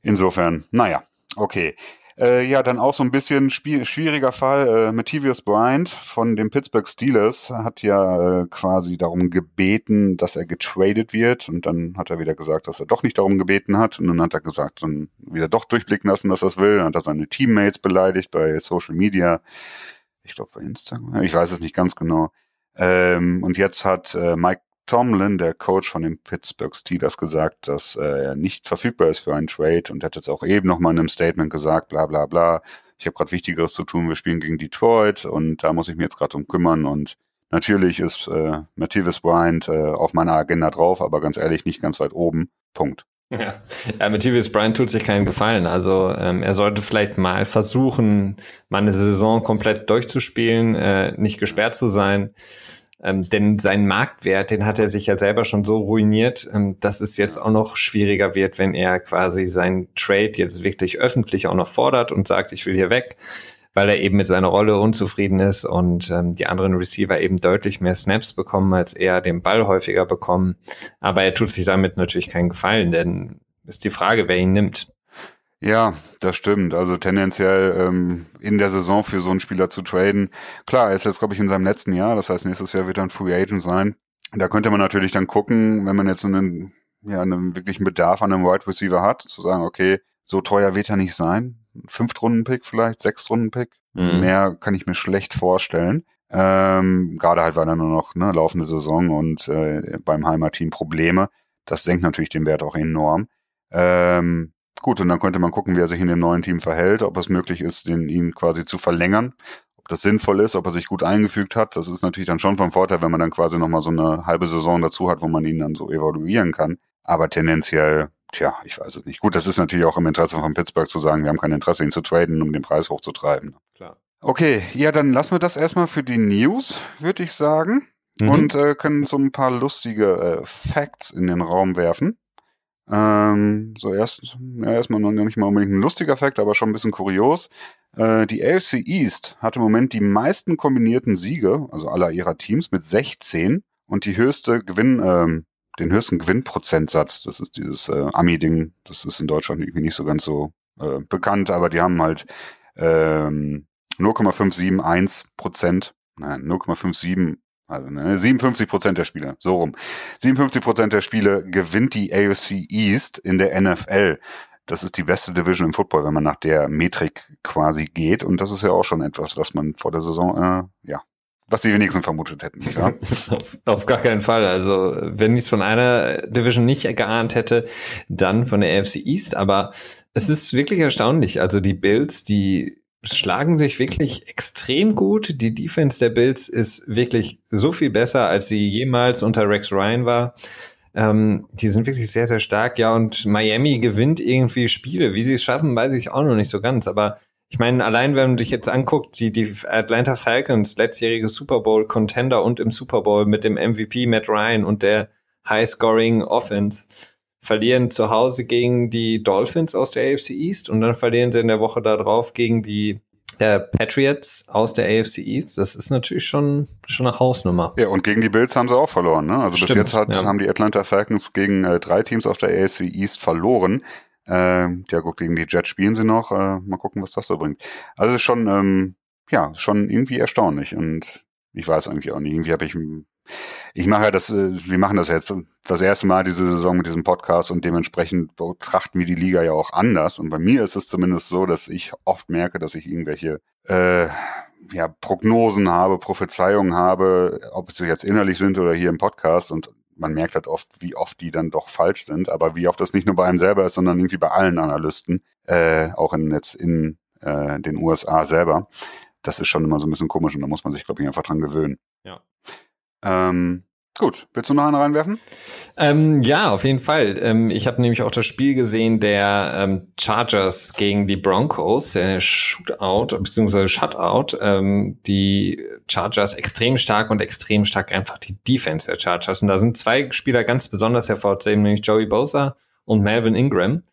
Insofern, naja, okay. Äh, ja, dann auch so ein bisschen schwieriger Fall. Äh, Matthews Bryant von den Pittsburgh Steelers hat ja äh, quasi darum gebeten, dass er getradet wird. Und dann hat er wieder gesagt, dass er doch nicht darum gebeten hat. Und dann hat er gesagt, dann wieder doch durchblicken lassen, dass er es will. Dann hat er seine Teammates beleidigt bei Social Media. Ich glaube bei Instagram. Ich weiß es nicht ganz genau. Ähm, und jetzt hat äh, Mike Tomlin, der Coach von den Pittsburgh Steelers, gesagt, dass äh, er nicht verfügbar ist für einen Trade und hat jetzt auch eben noch mal in einem Statement gesagt, bla bla bla. Ich habe gerade Wichtigeres zu tun, wir spielen gegen Detroit und da muss ich mich jetzt gerade um kümmern und natürlich ist äh, Matthias Bryant äh, auf meiner Agenda drauf, aber ganz ehrlich nicht ganz weit oben. Punkt. Ja, ja Matthias Bryant tut sich keinen Gefallen. Also ähm, er sollte vielleicht mal versuchen, mal eine Saison komplett durchzuspielen, äh, nicht gesperrt zu sein. Ähm, denn sein Marktwert, den hat er sich ja selber schon so ruiniert, ähm, dass es jetzt auch noch schwieriger wird, wenn er quasi sein Trade jetzt wirklich öffentlich auch noch fordert und sagt, ich will hier weg weil er eben mit seiner Rolle unzufrieden ist und ähm, die anderen Receiver eben deutlich mehr Snaps bekommen, als er den Ball häufiger bekommen. Aber er tut sich damit natürlich keinen Gefallen, denn ist die Frage, wer ihn nimmt. Ja, das stimmt. Also tendenziell ähm, in der Saison für so einen Spieler zu traden. Klar, er ist jetzt, glaube ich, in seinem letzten Jahr. Das heißt, nächstes Jahr wird er ein Free Agent sein. Da könnte man natürlich dann gucken, wenn man jetzt einen, ja, einen wirklichen Bedarf an einem Wide Receiver hat, zu sagen, okay, so teuer wird er nicht sein. Fünftrunden-Pick vielleicht, Sechstrunden-Pick. Mhm. Mehr kann ich mir schlecht vorstellen. Ähm, Gerade halt, weil er nur noch ne, laufende Saison und äh, beim Heimatteam Probleme. Das senkt natürlich den Wert auch enorm. Ähm, gut, und dann könnte man gucken, wie er sich in dem neuen Team verhält, ob es möglich ist, den, ihn quasi zu verlängern, ob das sinnvoll ist, ob er sich gut eingefügt hat. Das ist natürlich dann schon vom Vorteil, wenn man dann quasi nochmal so eine halbe Saison dazu hat, wo man ihn dann so evaluieren kann. Aber tendenziell Tja, ich weiß es nicht. Gut, das ist natürlich auch im Interesse von Pittsburgh zu sagen, wir haben kein Interesse, ihn zu traden, um den Preis hochzutreiben. Klar. Okay, ja, dann lassen wir das erstmal für die News, würde ich sagen. Mhm. Und äh, können so ein paar lustige äh, Facts in den Raum werfen. Ähm, so erst, ja, erstmal noch nicht mal unbedingt ein lustiger Fact, aber schon ein bisschen kurios. Äh, die AFC East hat im Moment die meisten kombinierten Siege, also aller ihrer Teams, mit 16 und die höchste Gewinn, ähm, den höchsten Gewinnprozentsatz. Das ist dieses äh, Ami-Ding. Das ist in Deutschland irgendwie nicht so ganz so äh, bekannt, aber die haben halt ähm, 0,571 Prozent, nein, 0,57 Also ne, 57 Prozent der Spiele, so rum. 57 Prozent der Spiele gewinnt die AFC East in der NFL. Das ist die beste Division im Football, wenn man nach der Metrik quasi geht. Und das ist ja auch schon etwas, was man vor der Saison, äh, ja, was die wenigsten vermutet hätten. Wahr? auf, auf gar keinen Fall. Also wenn ich es von einer Division nicht geahnt hätte, dann von der AFC East. Aber es ist wirklich erstaunlich. Also die Bills, die schlagen sich wirklich extrem gut. Die Defense der Bills ist wirklich so viel besser, als sie jemals unter Rex Ryan war. Ähm, die sind wirklich sehr, sehr stark. Ja, und Miami gewinnt irgendwie Spiele. Wie sie es schaffen, weiß ich auch noch nicht so ganz. Aber ich meine, allein wenn man dich jetzt anguckt, die, die Atlanta Falcons, letztjährige Super Bowl Contender und im Super Bowl mit dem MVP Matt Ryan und der High Scoring Offense, verlieren zu Hause gegen die Dolphins aus der AFC East und dann verlieren sie in der Woche darauf gegen die äh, Patriots aus der AFC East. Das ist natürlich schon, schon eine Hausnummer. Ja, und gegen die Bills haben sie auch verloren. Ne? Also Stimmt, bis jetzt hat, ja. haben die Atlanta Falcons gegen äh, drei Teams auf der AFC East verloren. Äh, ja gut, gegen die Jets spielen sie noch. Äh, mal gucken, was das so bringt. Also schon, ähm, ja, schon irgendwie erstaunlich. Und ich weiß eigentlich auch nicht. Irgendwie habe ich ich mache ja das, äh, wir machen das jetzt das erste Mal diese Saison mit diesem Podcast und dementsprechend betrachten wir die Liga ja auch anders. Und bei mir ist es zumindest so, dass ich oft merke, dass ich irgendwelche äh, ja, Prognosen habe, Prophezeiungen habe, ob sie jetzt innerlich sind oder hier im Podcast und man merkt halt oft, wie oft die dann doch falsch sind, aber wie oft das nicht nur bei einem selber ist, sondern irgendwie bei allen Analysten, äh, auch in jetzt in äh, den USA selber. Das ist schon immer so ein bisschen komisch und da muss man sich, glaube ich, einfach dran gewöhnen. Ja. Ähm, gut, willst du noch einen reinwerfen? Ähm, ja, auf jeden Fall. Ähm, ich habe nämlich auch das Spiel gesehen der ähm, Chargers gegen die Broncos, der Shootout bzw. Shutout. Ähm, die Chargers extrem stark und extrem stark einfach die Defense der Chargers. Und da sind zwei Spieler ganz besonders hervorzuheben, nämlich Joey Bosa und Melvin Ingram.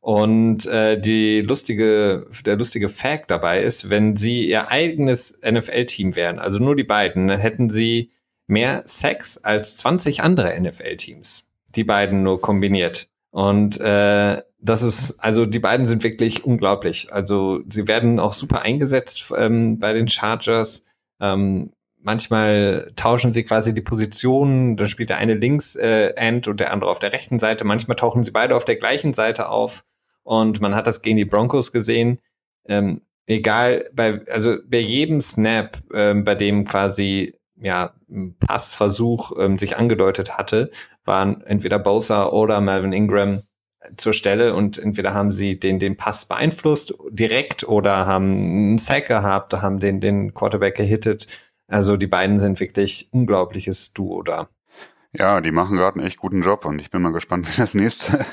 Und äh, die lustige, der lustige Fact dabei ist, wenn sie ihr eigenes NFL-Team wären, also nur die beiden, dann hätten sie mehr Sex als 20 andere NFL-Teams. Die beiden nur kombiniert. Und äh, das ist, also die beiden sind wirklich unglaublich. Also sie werden auch super eingesetzt ähm, bei den Chargers. Ähm, manchmal tauschen sie quasi die Positionen, dann spielt der eine links äh, End und der andere auf der rechten Seite. Manchmal tauchen sie beide auf der gleichen Seite auf. Und man hat das gegen die Broncos gesehen. Ähm, egal, bei, also bei jedem Snap, ähm, bei dem quasi ja, Passversuch ähm, sich angedeutet hatte, waren entweder Bosa oder Melvin Ingram zur Stelle und entweder haben sie den, den Pass beeinflusst direkt oder haben einen Sack gehabt, haben den, den Quarterback gehittet. Also die beiden sind wirklich unglaubliches Duo da. Ja, die machen gerade einen echt guten Job und ich bin mal gespannt, wie das nächste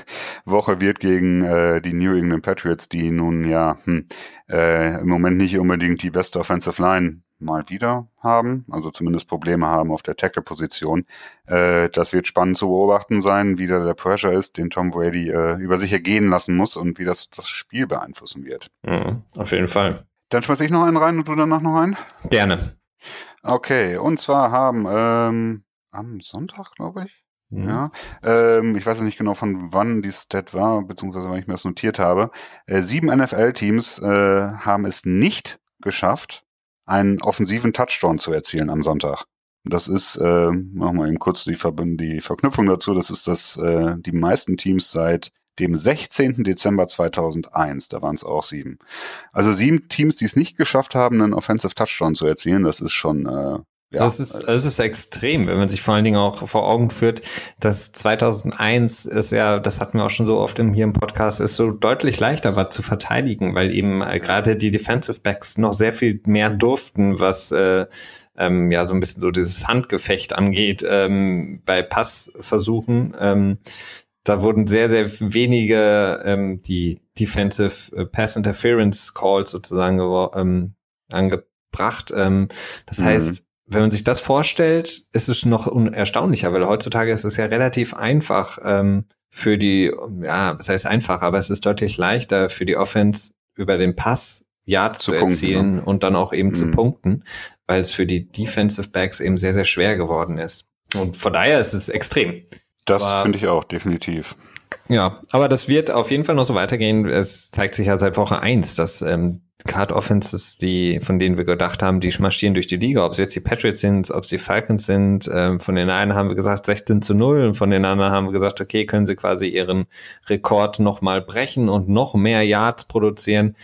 Woche wird gegen äh, die New England Patriots, die nun ja hm, äh, im Moment nicht unbedingt die beste Offensive Line mal wieder haben, also zumindest Probleme haben auf der Tackle-Position. Äh, das wird spannend zu beobachten sein, wie da der Pressure ist, den Tom Brady äh, über sich ergehen lassen muss und wie das das Spiel beeinflussen wird. Mhm, auf jeden Fall. Dann schmeiß ich noch einen rein und du danach noch einen? Gerne. Okay, und zwar haben ähm, am Sonntag, glaube ich, mhm. ja, ähm, ich weiß nicht genau, von wann die Stat war, beziehungsweise wann ich mir das notiert habe. Äh, sieben NFL-Teams äh, haben es nicht geschafft, einen offensiven Touchdown zu erzielen am Sonntag. Das ist, äh, machen wir eben kurz die, Ver die Verknüpfung dazu, das ist das, äh, die meisten Teams seit dem 16. Dezember 2001, da waren es auch sieben. Also sieben Teams, die es nicht geschafft haben, einen Offensive Touchdown zu erzielen, das ist schon äh, ja. Das ist, das ist extrem, wenn man sich vor allen Dingen auch vor Augen führt, dass 2001 ist ja, das hatten wir auch schon so oft im, hier im Podcast, ist so deutlich leichter war zu verteidigen, weil eben äh, gerade die Defensive Backs noch sehr viel mehr durften, was äh, ähm, ja so ein bisschen so dieses Handgefecht angeht ähm, bei Passversuchen. Ähm, da wurden sehr, sehr wenige ähm, die Defensive äh, Pass Interference Calls sozusagen ähm, angebracht. Ähm, das mhm. heißt, wenn man sich das vorstellt, ist es noch erstaunlicher, weil heutzutage ist es ja relativ einfach ähm, für die, ja, das heißt einfach, aber es ist deutlich leichter für die Offense über den Pass Yards zu, zu erzielen ne? und dann auch eben mhm. zu punkten, weil es für die Defensive Backs eben sehr, sehr schwer geworden ist. Und von daher ist es extrem. Das finde ich auch, definitiv. Ja, aber das wird auf jeden Fall noch so weitergehen. Es zeigt sich ja seit Woche eins, dass ähm, Card Offenses, die, von denen wir gedacht haben, die marschieren durch die Liga, ob es jetzt die Patriots sind, ob sie Falcons sind. Ähm, von den einen haben wir gesagt 16 zu 0 und von den anderen haben wir gesagt, okay, können sie quasi ihren Rekord nochmal brechen und noch mehr Yards produzieren.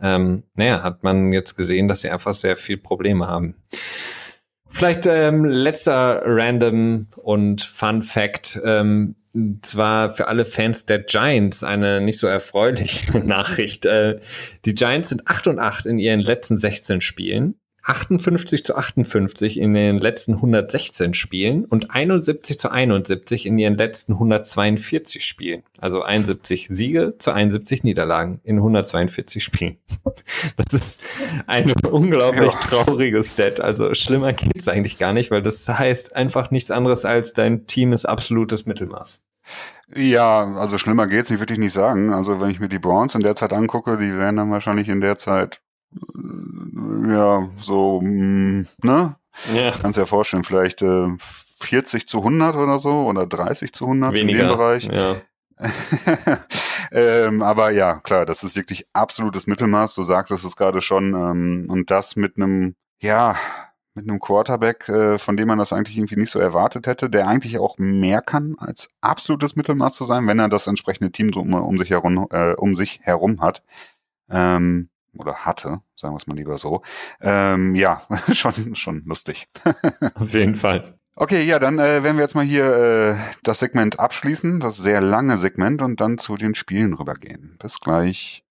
Ähm, naja, hat man jetzt gesehen, dass sie einfach sehr viel Probleme haben. Vielleicht ähm, letzter random und Fun Fact. Ähm, zwar für alle Fans der Giants eine nicht so erfreuliche Nachricht. Äh, die Giants sind 8 und 8 in ihren letzten 16 Spielen. 58 zu 58 in den letzten 116 Spielen und 71 zu 71 in ihren letzten 142 Spielen. Also 71 Siege zu 71 Niederlagen in 142 Spielen. Das ist eine unglaublich ja. traurige Stat. Also schlimmer geht's eigentlich gar nicht, weil das heißt einfach nichts anderes als dein Team ist absolutes Mittelmaß. Ja, also schlimmer geht's nicht, würde ich nicht sagen. Also wenn ich mir die Browns in der Zeit angucke, die wären dann wahrscheinlich in der Zeit ja, so, mm, ne? Ja. Kannst dir ja vorstellen, vielleicht äh, 40 zu 100 oder so oder 30 zu 100 Weniger, in dem Bereich. Ja. ähm, aber ja, klar, das ist wirklich absolutes Mittelmaß. Du sagst es gerade schon. Ähm, und das mit einem, ja, mit einem Quarterback, äh, von dem man das eigentlich irgendwie nicht so erwartet hätte, der eigentlich auch mehr kann als absolutes Mittelmaß zu sein, wenn er das entsprechende Team um, um sich herum, äh, um sich herum hat. Ähm, oder hatte, sagen wir es mal lieber so. Ähm, ja, schon, schon lustig. Auf jeden Fall. Okay, ja, dann äh, werden wir jetzt mal hier äh, das Segment abschließen, das sehr lange Segment und dann zu den Spielen rübergehen. Bis gleich.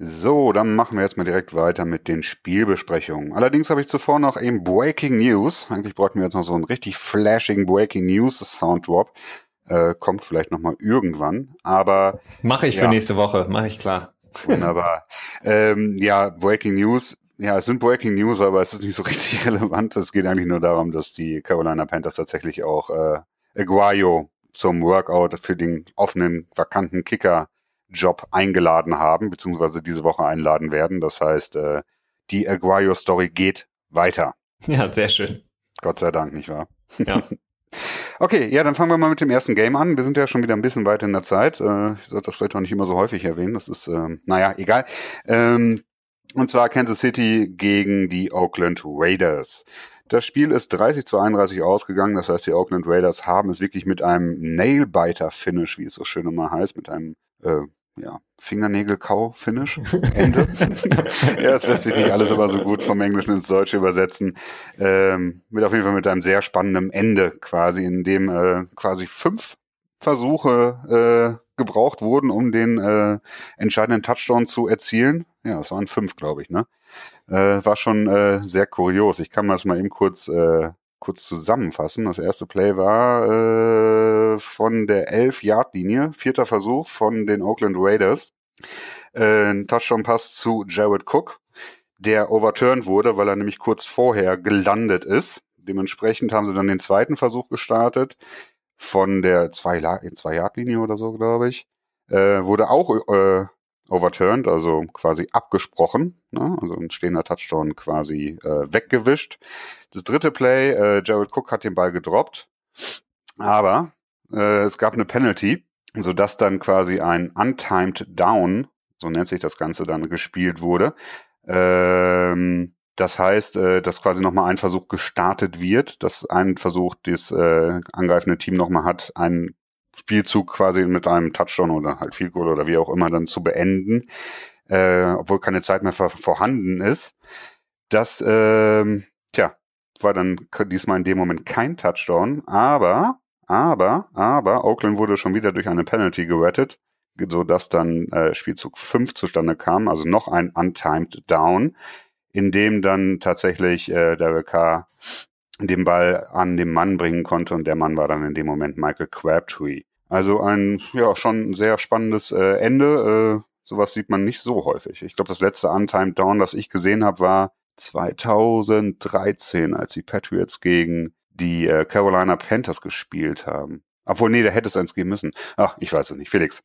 So, dann machen wir jetzt mal direkt weiter mit den Spielbesprechungen. Allerdings habe ich zuvor noch eben Breaking News. Eigentlich bräuchten wir jetzt noch so einen richtig flashigen Breaking News Sounddrop. Äh, kommt vielleicht nochmal irgendwann, aber. Mache ich ja. für nächste Woche, mache ich klar. Wunderbar. ähm, ja, Breaking News. Ja, es sind Breaking News, aber es ist nicht so richtig relevant. Es geht eigentlich nur darum, dass die Carolina Panthers tatsächlich auch äh, Aguayo zum Workout für den offenen, vakanten Kicker Job eingeladen haben, beziehungsweise diese Woche einladen werden. Das heißt, äh, die Aguayo-Story geht weiter. Ja, sehr schön. Gott sei Dank, nicht wahr? Ja. okay, ja, dann fangen wir mal mit dem ersten Game an. Wir sind ja schon wieder ein bisschen weiter in der Zeit. Äh, ich sollte das vielleicht auch nicht immer so häufig erwähnen. Das ist, äh, naja, egal. Ähm, und zwar Kansas City gegen die Oakland Raiders. Das Spiel ist 30 zu 31 ausgegangen. Das heißt, die Oakland Raiders haben es wirklich mit einem Nailbiter-Finish, wie es so schön immer heißt, mit einem äh, ja, Fingernägel-Kau-Finish. Ende. ja, das lässt sich nicht alles immer so gut vom Englischen ins Deutsche übersetzen. Ähm, mit auf jeden Fall mit einem sehr spannenden Ende quasi, in dem äh, quasi fünf Versuche äh, gebraucht wurden, um den äh, entscheidenden Touchdown zu erzielen. Ja, es waren fünf, glaube ich, ne? Äh, war schon äh, sehr kurios. Ich kann mal das mal eben kurz äh, kurz zusammenfassen. Das erste Play war äh, von der 11-Yard-Linie, vierter Versuch von den Oakland Raiders. Äh, ein Touchdown-Pass zu Jared Cook, der overturned wurde, weil er nämlich kurz vorher gelandet ist. Dementsprechend haben sie dann den zweiten Versuch gestartet von der 2-Yard-Linie oder so, glaube ich. Äh, wurde auch äh, overturned, also quasi abgesprochen, ne? also ein stehender Touchdown quasi äh, weggewischt. Das dritte Play, äh, Jared Cook hat den Ball gedroppt, aber äh, es gab eine Penalty, sodass dann quasi ein untimed Down, so nennt sich das Ganze dann, gespielt wurde. Ähm, das heißt, äh, dass quasi nochmal ein Versuch gestartet wird, dass ein Versuch das äh, angreifende Team nochmal hat, einen Spielzug quasi mit einem Touchdown oder halt Field Goal oder wie auch immer dann zu beenden, äh, obwohl keine Zeit mehr vorhanden ist. Das, ähm, tja, war dann diesmal in dem Moment kein Touchdown, aber, aber, aber Oakland wurde schon wieder durch eine Penalty gerettet, so dass dann äh, Spielzug 5 zustande kam, also noch ein untimed Down, in dem dann tatsächlich äh, Derek Carr den Ball an den Mann bringen konnte und der Mann war dann in dem Moment Michael Crabtree. Also ein ja schon sehr spannendes äh, Ende. Äh, sowas sieht man nicht so häufig. Ich glaube, das letzte Untimed Down, das ich gesehen habe, war 2013, als die Patriots gegen die äh, Carolina Panthers gespielt haben. Obwohl, nee, da hätte es eins geben müssen. Ach, ich weiß es nicht. Felix.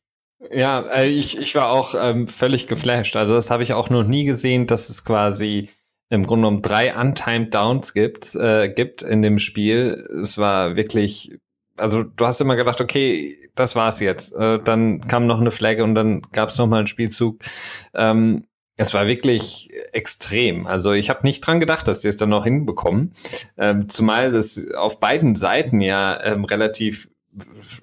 Ja, äh, ich, ich war auch ähm, völlig geflasht. Also das habe ich auch noch nie gesehen, dass es quasi im Grunde genommen drei untimed Downs gibt, äh, gibt in dem Spiel. Es war wirklich, also du hast immer gedacht, okay, das war's jetzt. Äh, dann kam noch eine Flagge und dann gab es noch mal einen Spielzug. Ähm, es war wirklich extrem. Also ich habe nicht dran gedacht, dass die es dann noch hinbekommen. Ähm, zumal das auf beiden Seiten ja ähm, relativ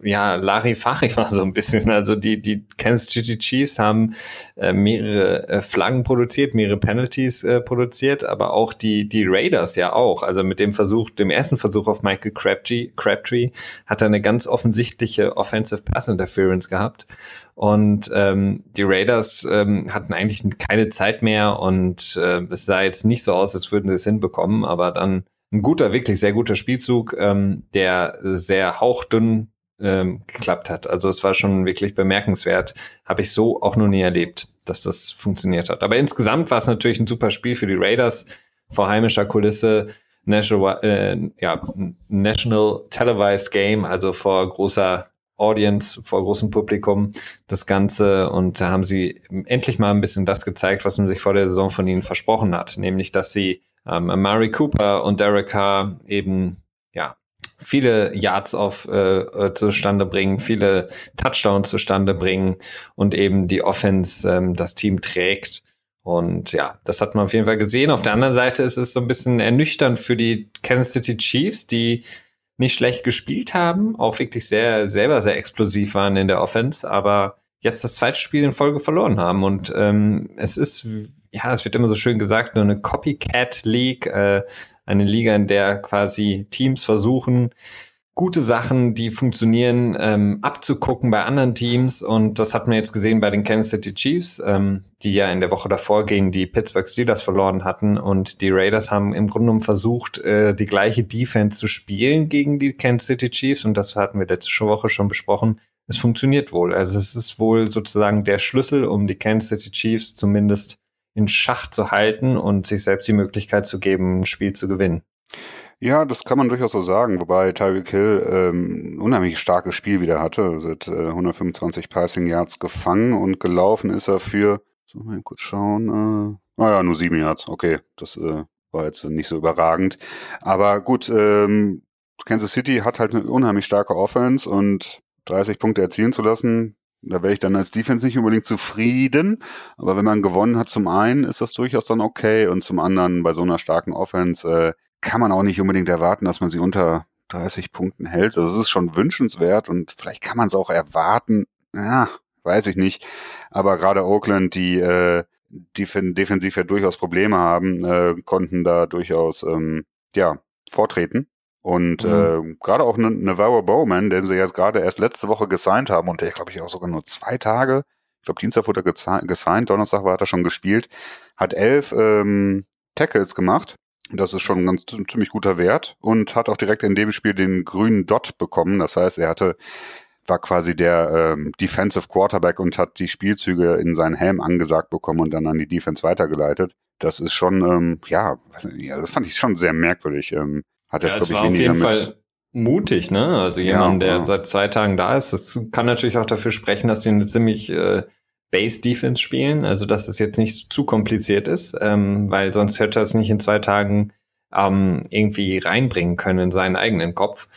ja, Larifari war so ein bisschen. Also die, die Kansas City Chiefs haben äh, mehrere äh, Flaggen produziert, mehrere Penalties äh, produziert, aber auch die, die Raiders ja auch. Also mit dem Versuch, dem ersten Versuch auf Michael Crabtree, Crabtree hat er eine ganz offensichtliche Offensive Pass Interference gehabt. Und ähm, die Raiders ähm, hatten eigentlich keine Zeit mehr und äh, es sah jetzt nicht so aus, als würden sie es hinbekommen, aber dann ein guter, wirklich sehr guter Spielzug, ähm, der sehr hauchdünn ähm, geklappt hat. Also es war schon wirklich bemerkenswert. Habe ich so auch noch nie erlebt, dass das funktioniert hat. Aber insgesamt war es natürlich ein super Spiel für die Raiders vor heimischer Kulisse. National, äh, ja, National Televised Game, also vor großer Audience, vor großem Publikum, das Ganze. Und da haben sie endlich mal ein bisschen das gezeigt, was man sich vor der Saison von ihnen versprochen hat. Nämlich, dass sie ähm, Murray Cooper und Derek Carr eben ja viele Yards auf äh, zustande bringen, viele Touchdowns zustande bringen und eben die Offense ähm, das Team trägt. Und ja, das hat man auf jeden Fall gesehen. Auf der anderen Seite ist es so ein bisschen ernüchternd für die Kansas City Chiefs, die nicht schlecht gespielt haben, auch wirklich sehr, selber sehr explosiv waren in der Offense, aber jetzt das zweite Spiel in Folge verloren haben. Und ähm, es ist ja, es wird immer so schön gesagt, nur eine Copycat League, äh, eine Liga, in der quasi Teams versuchen, gute Sachen, die funktionieren, ähm, abzugucken bei anderen Teams. Und das hat man jetzt gesehen bei den Kansas City Chiefs, ähm, die ja in der Woche davor gegen die Pittsburgh Steelers verloren hatten. Und die Raiders haben im Grunde genommen versucht, äh, die gleiche Defense zu spielen gegen die Kansas City Chiefs. Und das hatten wir letzte Woche schon besprochen. Es funktioniert wohl. Also es ist wohl sozusagen der Schlüssel, um die Kansas City Chiefs zumindest in Schach zu halten und sich selbst die Möglichkeit zu geben, ein Spiel zu gewinnen. Ja, das kann man durchaus so sagen, wobei Tyreek Hill ähm, ein unheimlich starkes Spiel wieder hatte. Hat äh, 125 Passing Yards gefangen und gelaufen ist er für, so mal kurz schauen, äh, naja, nur sieben Yards. Okay, das äh, war jetzt nicht so überragend. Aber gut, ähm, Kansas City hat halt eine unheimlich starke Offense und 30 Punkte erzielen zu lassen, da wäre ich dann als Defense nicht unbedingt zufrieden. Aber wenn man gewonnen hat, zum einen ist das durchaus dann okay und zum anderen bei so einer starken Offense äh, kann man auch nicht unbedingt erwarten, dass man sie unter 30 Punkten hält. Also es ist schon wünschenswert und vielleicht kann man es auch erwarten. Ja, weiß ich nicht. Aber gerade Oakland, die äh, die defensiv ja durchaus Probleme haben, äh, konnten da durchaus ähm, ja vortreten. Und mhm. äh, gerade auch Navarro Bowman, den sie jetzt gerade erst letzte Woche gesigned haben und der, glaube ich, auch sogar nur zwei Tage, ich glaube, Dienstag wurde er gesigned, Donnerstag war er schon gespielt, hat elf ähm, Tackles gemacht. Das ist schon ein ganz ziemlich guter Wert und hat auch direkt in dem Spiel den grünen Dot bekommen. Das heißt, er hatte war quasi der ähm, Defensive Quarterback und hat die Spielzüge in seinen Helm angesagt bekommen und dann an die Defense weitergeleitet. Das ist schon, ähm, ja, nicht, das fand ich schon sehr merkwürdig. Ähm, hat jetzt, ja, glaube ich, weniger auf jeden mit Fall mutig, ne? Also jemand, ja, der ja. seit zwei Tagen da ist, das kann natürlich auch dafür sprechen, dass die eine ziemlich äh, Base Defense spielen, also dass es jetzt nicht zu kompliziert ist, ähm, weil sonst hätte er es nicht in zwei Tagen ähm, irgendwie reinbringen können in seinen eigenen Kopf.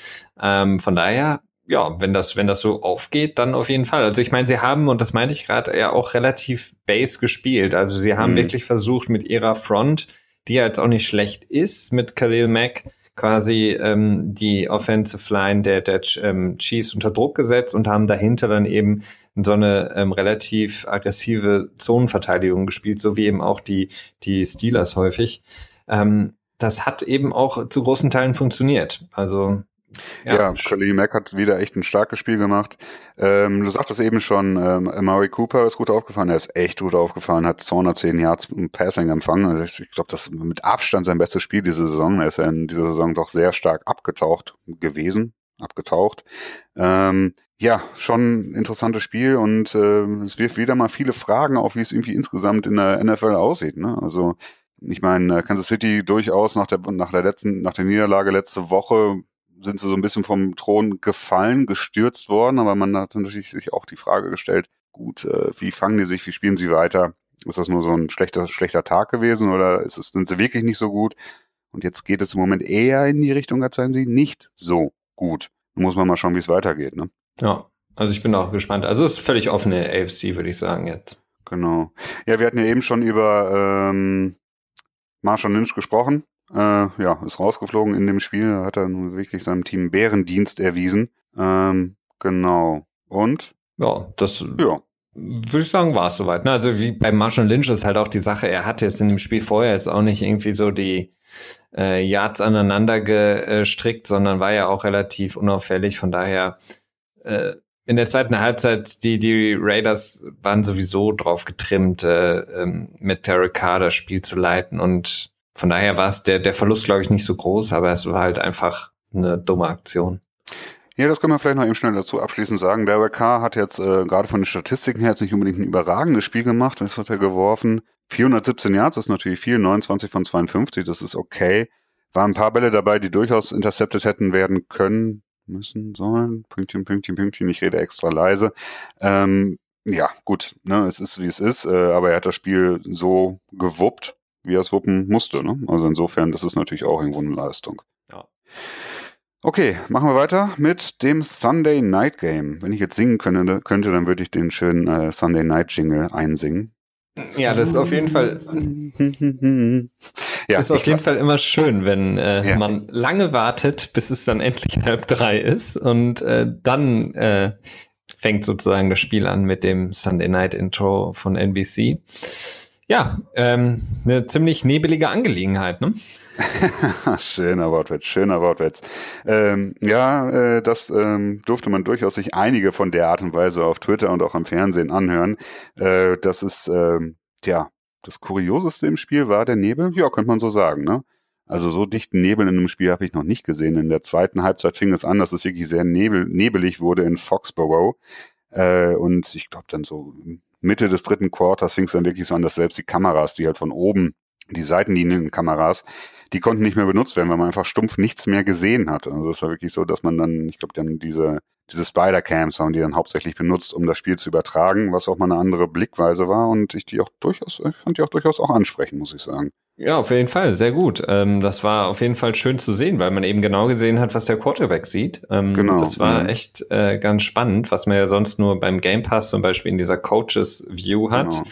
Ähm, von daher, ja, wenn das, wenn das so aufgeht, dann auf jeden Fall. Also ich meine, sie haben, und das meinte ich gerade, ja auch relativ Base gespielt. Also sie haben mhm. wirklich versucht mit ihrer Front, die ja jetzt auch nicht schlecht ist, mit Khalil Mack, quasi ähm, die Offensive Line der, der ähm, Chiefs unter Druck gesetzt und haben dahinter dann eben so eine ähm, relativ aggressive Zonenverteidigung gespielt, so wie eben auch die, die Steelers häufig. Ähm, das hat eben auch zu großen Teilen funktioniert. Also ja, ja Mack hat wieder echt ein starkes Spiel gemacht. Ähm, du sagtest eben schon, ähm, Murray Cooper ist gut aufgefallen, er ist echt gut aufgefallen, hat 210 Yards Passing empfangen. Also ich, ich glaube, das ist mit Abstand sein bestes Spiel diese Saison. Er ist ja in dieser Saison doch sehr stark abgetaucht gewesen, abgetaucht. Ähm, ja, schon ein interessantes Spiel und äh, es wirft wieder mal viele Fragen auf, wie es irgendwie insgesamt in der NFL aussieht. Ne? Also ich meine, Kansas City durchaus nach der nach der letzten nach der Niederlage letzte Woche sind sie so ein bisschen vom Thron gefallen, gestürzt worden, aber man hat natürlich sich auch die Frage gestellt, gut, äh, wie fangen die sich, wie spielen sie weiter? Ist das nur so ein schlechter, schlechter Tag gewesen oder ist es, sind sie wirklich nicht so gut? Und jetzt geht es im Moment eher in die Richtung, als seien sie nicht so gut. Muss man mal schauen, wie es weitergeht, ne? Ja, also ich bin auch gespannt. Also es ist völlig offene AFC, würde ich sagen, jetzt. Genau. Ja, wir hatten ja eben schon über ähm, Marshall Lynch gesprochen. Äh, ja, ist rausgeflogen in dem Spiel, hat er nun wirklich seinem Team Bärendienst erwiesen. Ähm, genau. Und? Ja, das ja. würde ich sagen, war es soweit. Ne? Also wie bei Marshall Lynch ist halt auch die Sache, er hat jetzt in dem Spiel vorher jetzt auch nicht irgendwie so die äh, Yards aneinander gestrickt, sondern war ja auch relativ unauffällig. Von daher äh, in der zweiten Halbzeit, die, die Raiders waren sowieso drauf getrimmt, äh, ähm, mit Derek Carr das Spiel zu leiten. Und von daher war es der, der Verlust, glaube ich, nicht so groß, aber es war halt einfach eine dumme Aktion. Ja, das können wir vielleicht noch eben schnell dazu abschließend sagen. Derek Carr hat jetzt äh, gerade von den Statistiken her jetzt nicht unbedingt ein überragendes Spiel gemacht. Das hat er geworfen. 417 Yards ist natürlich viel, 29 von 52, das ist okay. Waren ein paar Bälle dabei, die durchaus intercepted hätten werden können, müssen, sollen. Pünktchen, Pünktchen, Pünktchen, ich rede extra leise. Ähm, ja, gut, ne, es ist wie es ist, äh, aber er hat das Spiel so gewuppt, wie er es wuppen musste. Ne? Also insofern, das ist natürlich auch irgendwo eine Leistung. Ja. Okay, machen wir weiter mit dem Sunday Night Game. Wenn ich jetzt singen könnte, könnte dann würde ich den schönen äh, Sunday Night Jingle einsingen. Ja, das ist auf jeden Fall. ja, ist auf jeden Fall immer schön, wenn äh, ja. man lange wartet, bis es dann endlich halb drei ist und äh, dann äh, fängt sozusagen das Spiel an mit dem Sunday Night Intro von NBC. Ja, ähm, eine ziemlich nebelige Angelegenheit, ne? schöner Wortwitz, schöner Wortwitz. Ähm, ja, äh, das ähm, durfte man durchaus sich einige von der Art und Weise auf Twitter und auch im Fernsehen anhören. Äh, das ist, ähm, ja, das Kurioseste im Spiel war der Nebel. Ja, könnte man so sagen, ne? Also so dichten Nebel in einem Spiel habe ich noch nicht gesehen. In der zweiten Halbzeit fing es an, dass es wirklich sehr nebel, nebelig wurde in Foxborough. Äh, und ich glaube dann so Mitte des dritten Quarters fing es dann wirklich so an, dass selbst die Kameras, die halt von oben die Seitenlinienkameras, die konnten nicht mehr benutzt werden, weil man einfach stumpf nichts mehr gesehen hat. Also es war wirklich so, dass man dann, ich glaube, dann diese, diese Spider-Cams haben die dann hauptsächlich benutzt, um das Spiel zu übertragen, was auch mal eine andere Blickweise war und ich die auch durchaus, ich fand die auch durchaus auch ansprechend, muss ich sagen. Ja, auf jeden Fall, sehr gut. Ähm, das war auf jeden Fall schön zu sehen, weil man eben genau gesehen hat, was der Quarterback sieht. Ähm, genau. Das war mhm. echt äh, ganz spannend, was man ja sonst nur beim Game Pass zum Beispiel in dieser Coaches View hat. Genau.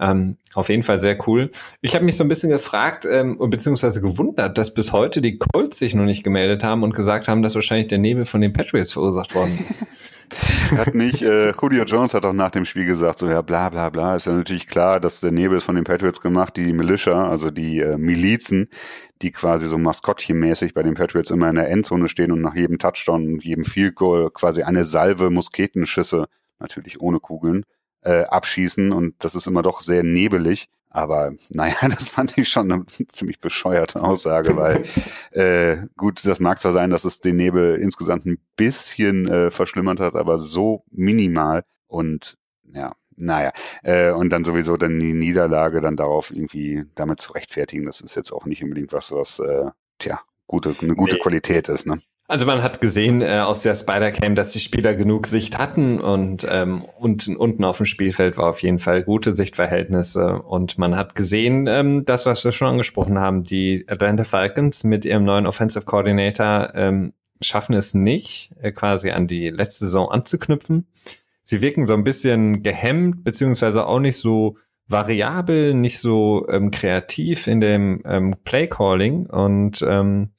Ähm, auf jeden Fall sehr cool. Ich habe mich so ein bisschen gefragt, ähm, beziehungsweise gewundert, dass bis heute die Colts sich noch nicht gemeldet haben und gesagt haben, dass wahrscheinlich der Nebel von den Patriots verursacht worden ist. hat nicht, äh, Julio Jones hat auch nach dem Spiel gesagt, so ja, bla bla bla, ist ja natürlich klar, dass der Nebel ist von den Patriots gemacht, die Militia, also die äh, Milizen, die quasi so maskottchenmäßig bei den Patriots immer in der Endzone stehen und nach jedem Touchdown und jedem Field Goal quasi eine Salve Musketenschüsse, natürlich ohne Kugeln, äh, abschießen und das ist immer doch sehr nebelig. Aber naja, das fand ich schon eine ziemlich bescheuerte Aussage, weil äh, gut, das mag zwar sein, dass es den Nebel insgesamt ein bisschen äh, verschlimmert hat, aber so minimal und ja, naja, äh, und dann sowieso dann die Niederlage dann darauf irgendwie damit zu rechtfertigen, das ist jetzt auch nicht unbedingt was, was äh, tja, gute, eine gute nee. Qualität ist, ne? Also man hat gesehen äh, aus der Spider-Cam, dass die Spieler genug Sicht hatten und ähm, unten, unten auf dem Spielfeld war auf jeden Fall gute Sichtverhältnisse und man hat gesehen, ähm, das, was wir schon angesprochen haben, die Atlanta Falcons mit ihrem neuen Offensive Coordinator ähm, schaffen es nicht, äh, quasi an die letzte Saison anzuknüpfen. Sie wirken so ein bisschen gehemmt, beziehungsweise auch nicht so variabel, nicht so ähm, kreativ in dem ähm, Play-Calling und ähm,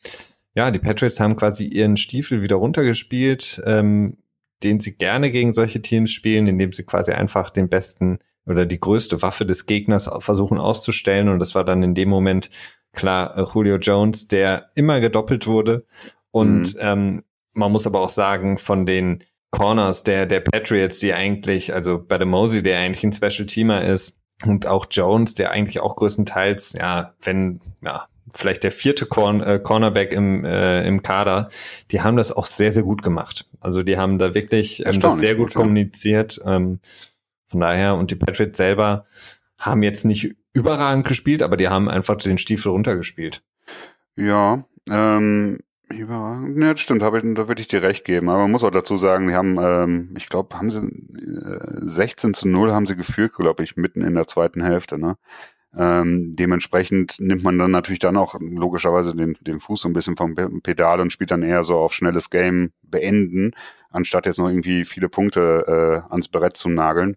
ja, die Patriots haben quasi ihren Stiefel wieder runtergespielt, ähm, den sie gerne gegen solche Teams spielen, indem sie quasi einfach den besten oder die größte Waffe des Gegners versuchen auszustellen. Und das war dann in dem Moment klar äh, Julio Jones, der immer gedoppelt wurde. Und mhm. ähm, man muss aber auch sagen, von den Corners der, der Patriots, die eigentlich, also bei der Mosey, der eigentlich ein Special Teamer ist, und auch Jones, der eigentlich auch größtenteils, ja, wenn, ja, vielleicht der vierte Corn, äh, Cornerback im, äh, im Kader, die haben das auch sehr, sehr gut gemacht. Also die haben da wirklich ähm, das sehr gut, gut kommuniziert. Ähm, von daher, und die Patriots selber haben jetzt nicht überragend gespielt, aber die haben einfach den Stiefel runtergespielt. Ja, ähm, Überragend. Ja, das stimmt, hab ich, da würde ich dir recht geben. Aber man muss auch dazu sagen, die haben, ähm, ich glaube, haben sie äh, 16 zu 0 haben sie geführt, glaube ich, mitten in der zweiten Hälfte, ne? Ähm, dementsprechend nimmt man dann natürlich dann auch logischerweise den, den Fuß so ein bisschen vom Pedal und spielt dann eher so auf schnelles Game beenden, anstatt jetzt noch irgendwie viele Punkte äh, ans Brett zu nageln.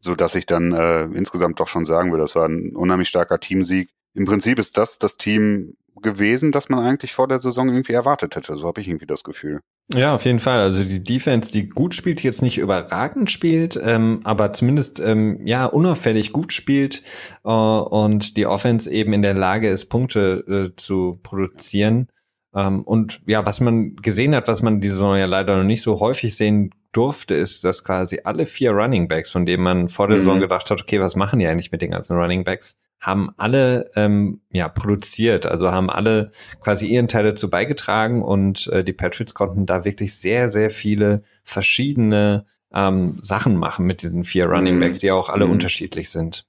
So dass ich dann äh, insgesamt doch schon sagen würde, das war ein unheimlich starker Teamsieg. Im Prinzip ist das das Team, gewesen, das man eigentlich vor der Saison irgendwie erwartet hätte. So habe ich irgendwie das Gefühl. Ja, auf jeden Fall. Also die Defense, die gut spielt, jetzt nicht überragend spielt, ähm, aber zumindest ähm, ja unauffällig gut spielt äh, und die Offense eben in der Lage ist, Punkte äh, zu produzieren. Ähm, und ja, was man gesehen hat, was man diese Saison ja leider noch nicht so häufig sehen durfte, ist, dass quasi alle vier Running Backs, von denen man vor der mhm. Saison gedacht hat, okay, was machen die eigentlich mit den ganzen Running Backs, haben alle ähm, ja produziert, also haben alle quasi ihren Teil dazu beigetragen und äh, die Patriots konnten da wirklich sehr, sehr viele verschiedene ähm, Sachen machen mit diesen vier Running mhm. Backs, die auch alle mhm. unterschiedlich sind.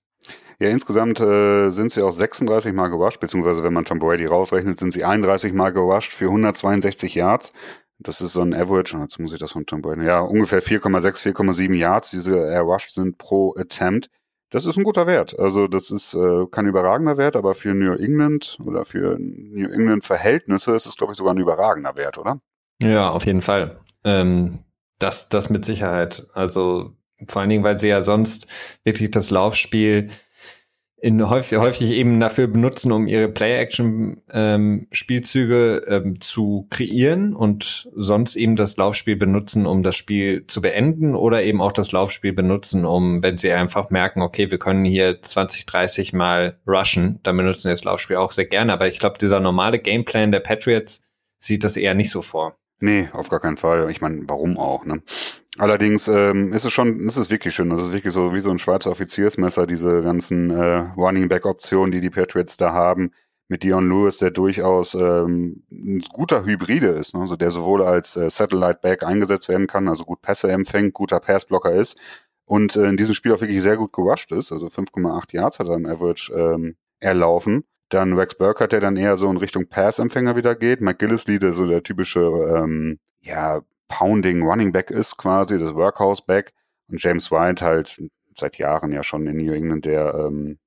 Ja, insgesamt äh, sind sie auch 36 Mal gewascht, beziehungsweise wenn man Tom Brady rausrechnet, sind sie 31 Mal gewascht für 162 Yards. Das ist so ein Average, jetzt muss ich das von Tom Brady, ja, ungefähr 4,6, 4,7 Yards, diese erwascht sind pro Attempt. Das ist ein guter Wert. Also das ist äh, kein überragender Wert, aber für New England oder für New England Verhältnisse ist es, glaube ich, sogar ein überragender Wert, oder? Ja, auf jeden Fall. Ähm, das, das mit Sicherheit. Also vor allen Dingen, weil sie ja sonst wirklich das Laufspiel in häufig, häufig eben dafür benutzen, um ihre Play-Action-Spielzüge ähm, ähm, zu kreieren und sonst eben das Laufspiel benutzen, um das Spiel zu beenden oder eben auch das Laufspiel benutzen, um, wenn sie einfach merken, okay, wir können hier 20, 30 Mal rushen, dann benutzen sie das Laufspiel auch sehr gerne. Aber ich glaube, dieser normale Gameplan der Patriots sieht das eher nicht so vor. Nee, auf gar keinen Fall. Ich meine, warum auch, ne? Allerdings ähm, ist es schon, ist es wirklich schön. Das ist wirklich so wie so ein Schweizer Offiziersmesser, diese ganzen äh, Running Back Optionen, die die Patriots da haben. Mit Dion Lewis, der durchaus ähm, ein guter Hybride ist, ne? also der sowohl als äh, Satellite Back eingesetzt werden kann, also gut Pässe empfängt, guter Passblocker ist und äh, in diesem Spiel auch wirklich sehr gut gerusht ist. Also 5,8 Yards hat er im Average ähm, erlaufen. Dann Rex Burkhardt, der dann eher so in Richtung Pass-Empfänger wieder geht. McGillis der so der typische ähm, ja, Pounding Running Back ist quasi, das Workhouse Back. Und James White halt seit Jahren ja schon in New England der ähm,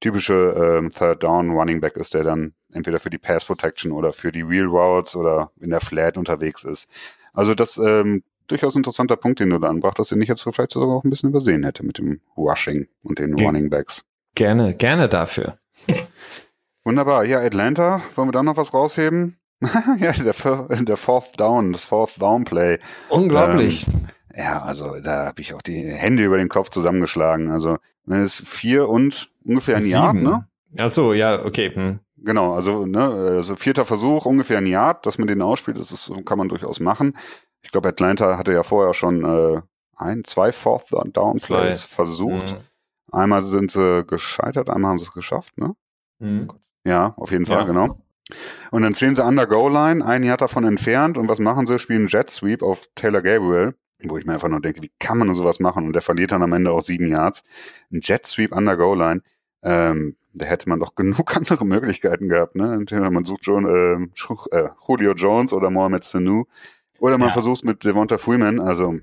typische ähm, Third Down Running Back ist, der dann entweder für die Pass Protection oder für die Wheel Routes oder in der Flat unterwegs ist. Also das ähm, durchaus interessanter Punkt, den du da anbrachtest, den ich jetzt vielleicht sogar auch ein bisschen übersehen hätte mit dem Rushing und den Ge Running Backs. Gerne, gerne dafür. Wunderbar. Ja, Atlanta, wollen wir da noch was rausheben? ja, der, der Fourth Down, das Fourth Down Play. Unglaublich. Ähm, ja, also da habe ich auch die Hände über den Kopf zusammengeschlagen. Also das ist vier und ungefähr ein Jahr, ne? Ach so, ja, okay. Hm. Genau, also ne, also vierter Versuch, ungefähr ein Jahr, dass man den ausspielt, das ist, kann man durchaus machen. Ich glaube, Atlanta hatte ja vorher schon äh, ein, zwei Fourth Down Plays versucht. Mhm. Einmal sind sie gescheitert, einmal haben sie es geschafft, ne? Mhm. Ja, auf jeden Fall, ja. genau. Und dann stehen sie an der Goal-Line, ein Jahr davon entfernt und was machen sie? Spielen Jet Sweep auf Taylor Gabriel, wo ich mir einfach nur denke, wie kann man nur sowas machen? Und der verliert dann am Ende auch sieben Yards. Ein Jet Sweep an der Goal-Line, ähm, da hätte man doch genug andere Möglichkeiten gehabt, ne? Entweder man sucht schon äh, äh, Julio Jones oder Mohamed Sanu oder man ja. versucht mit Devonta Freeman, also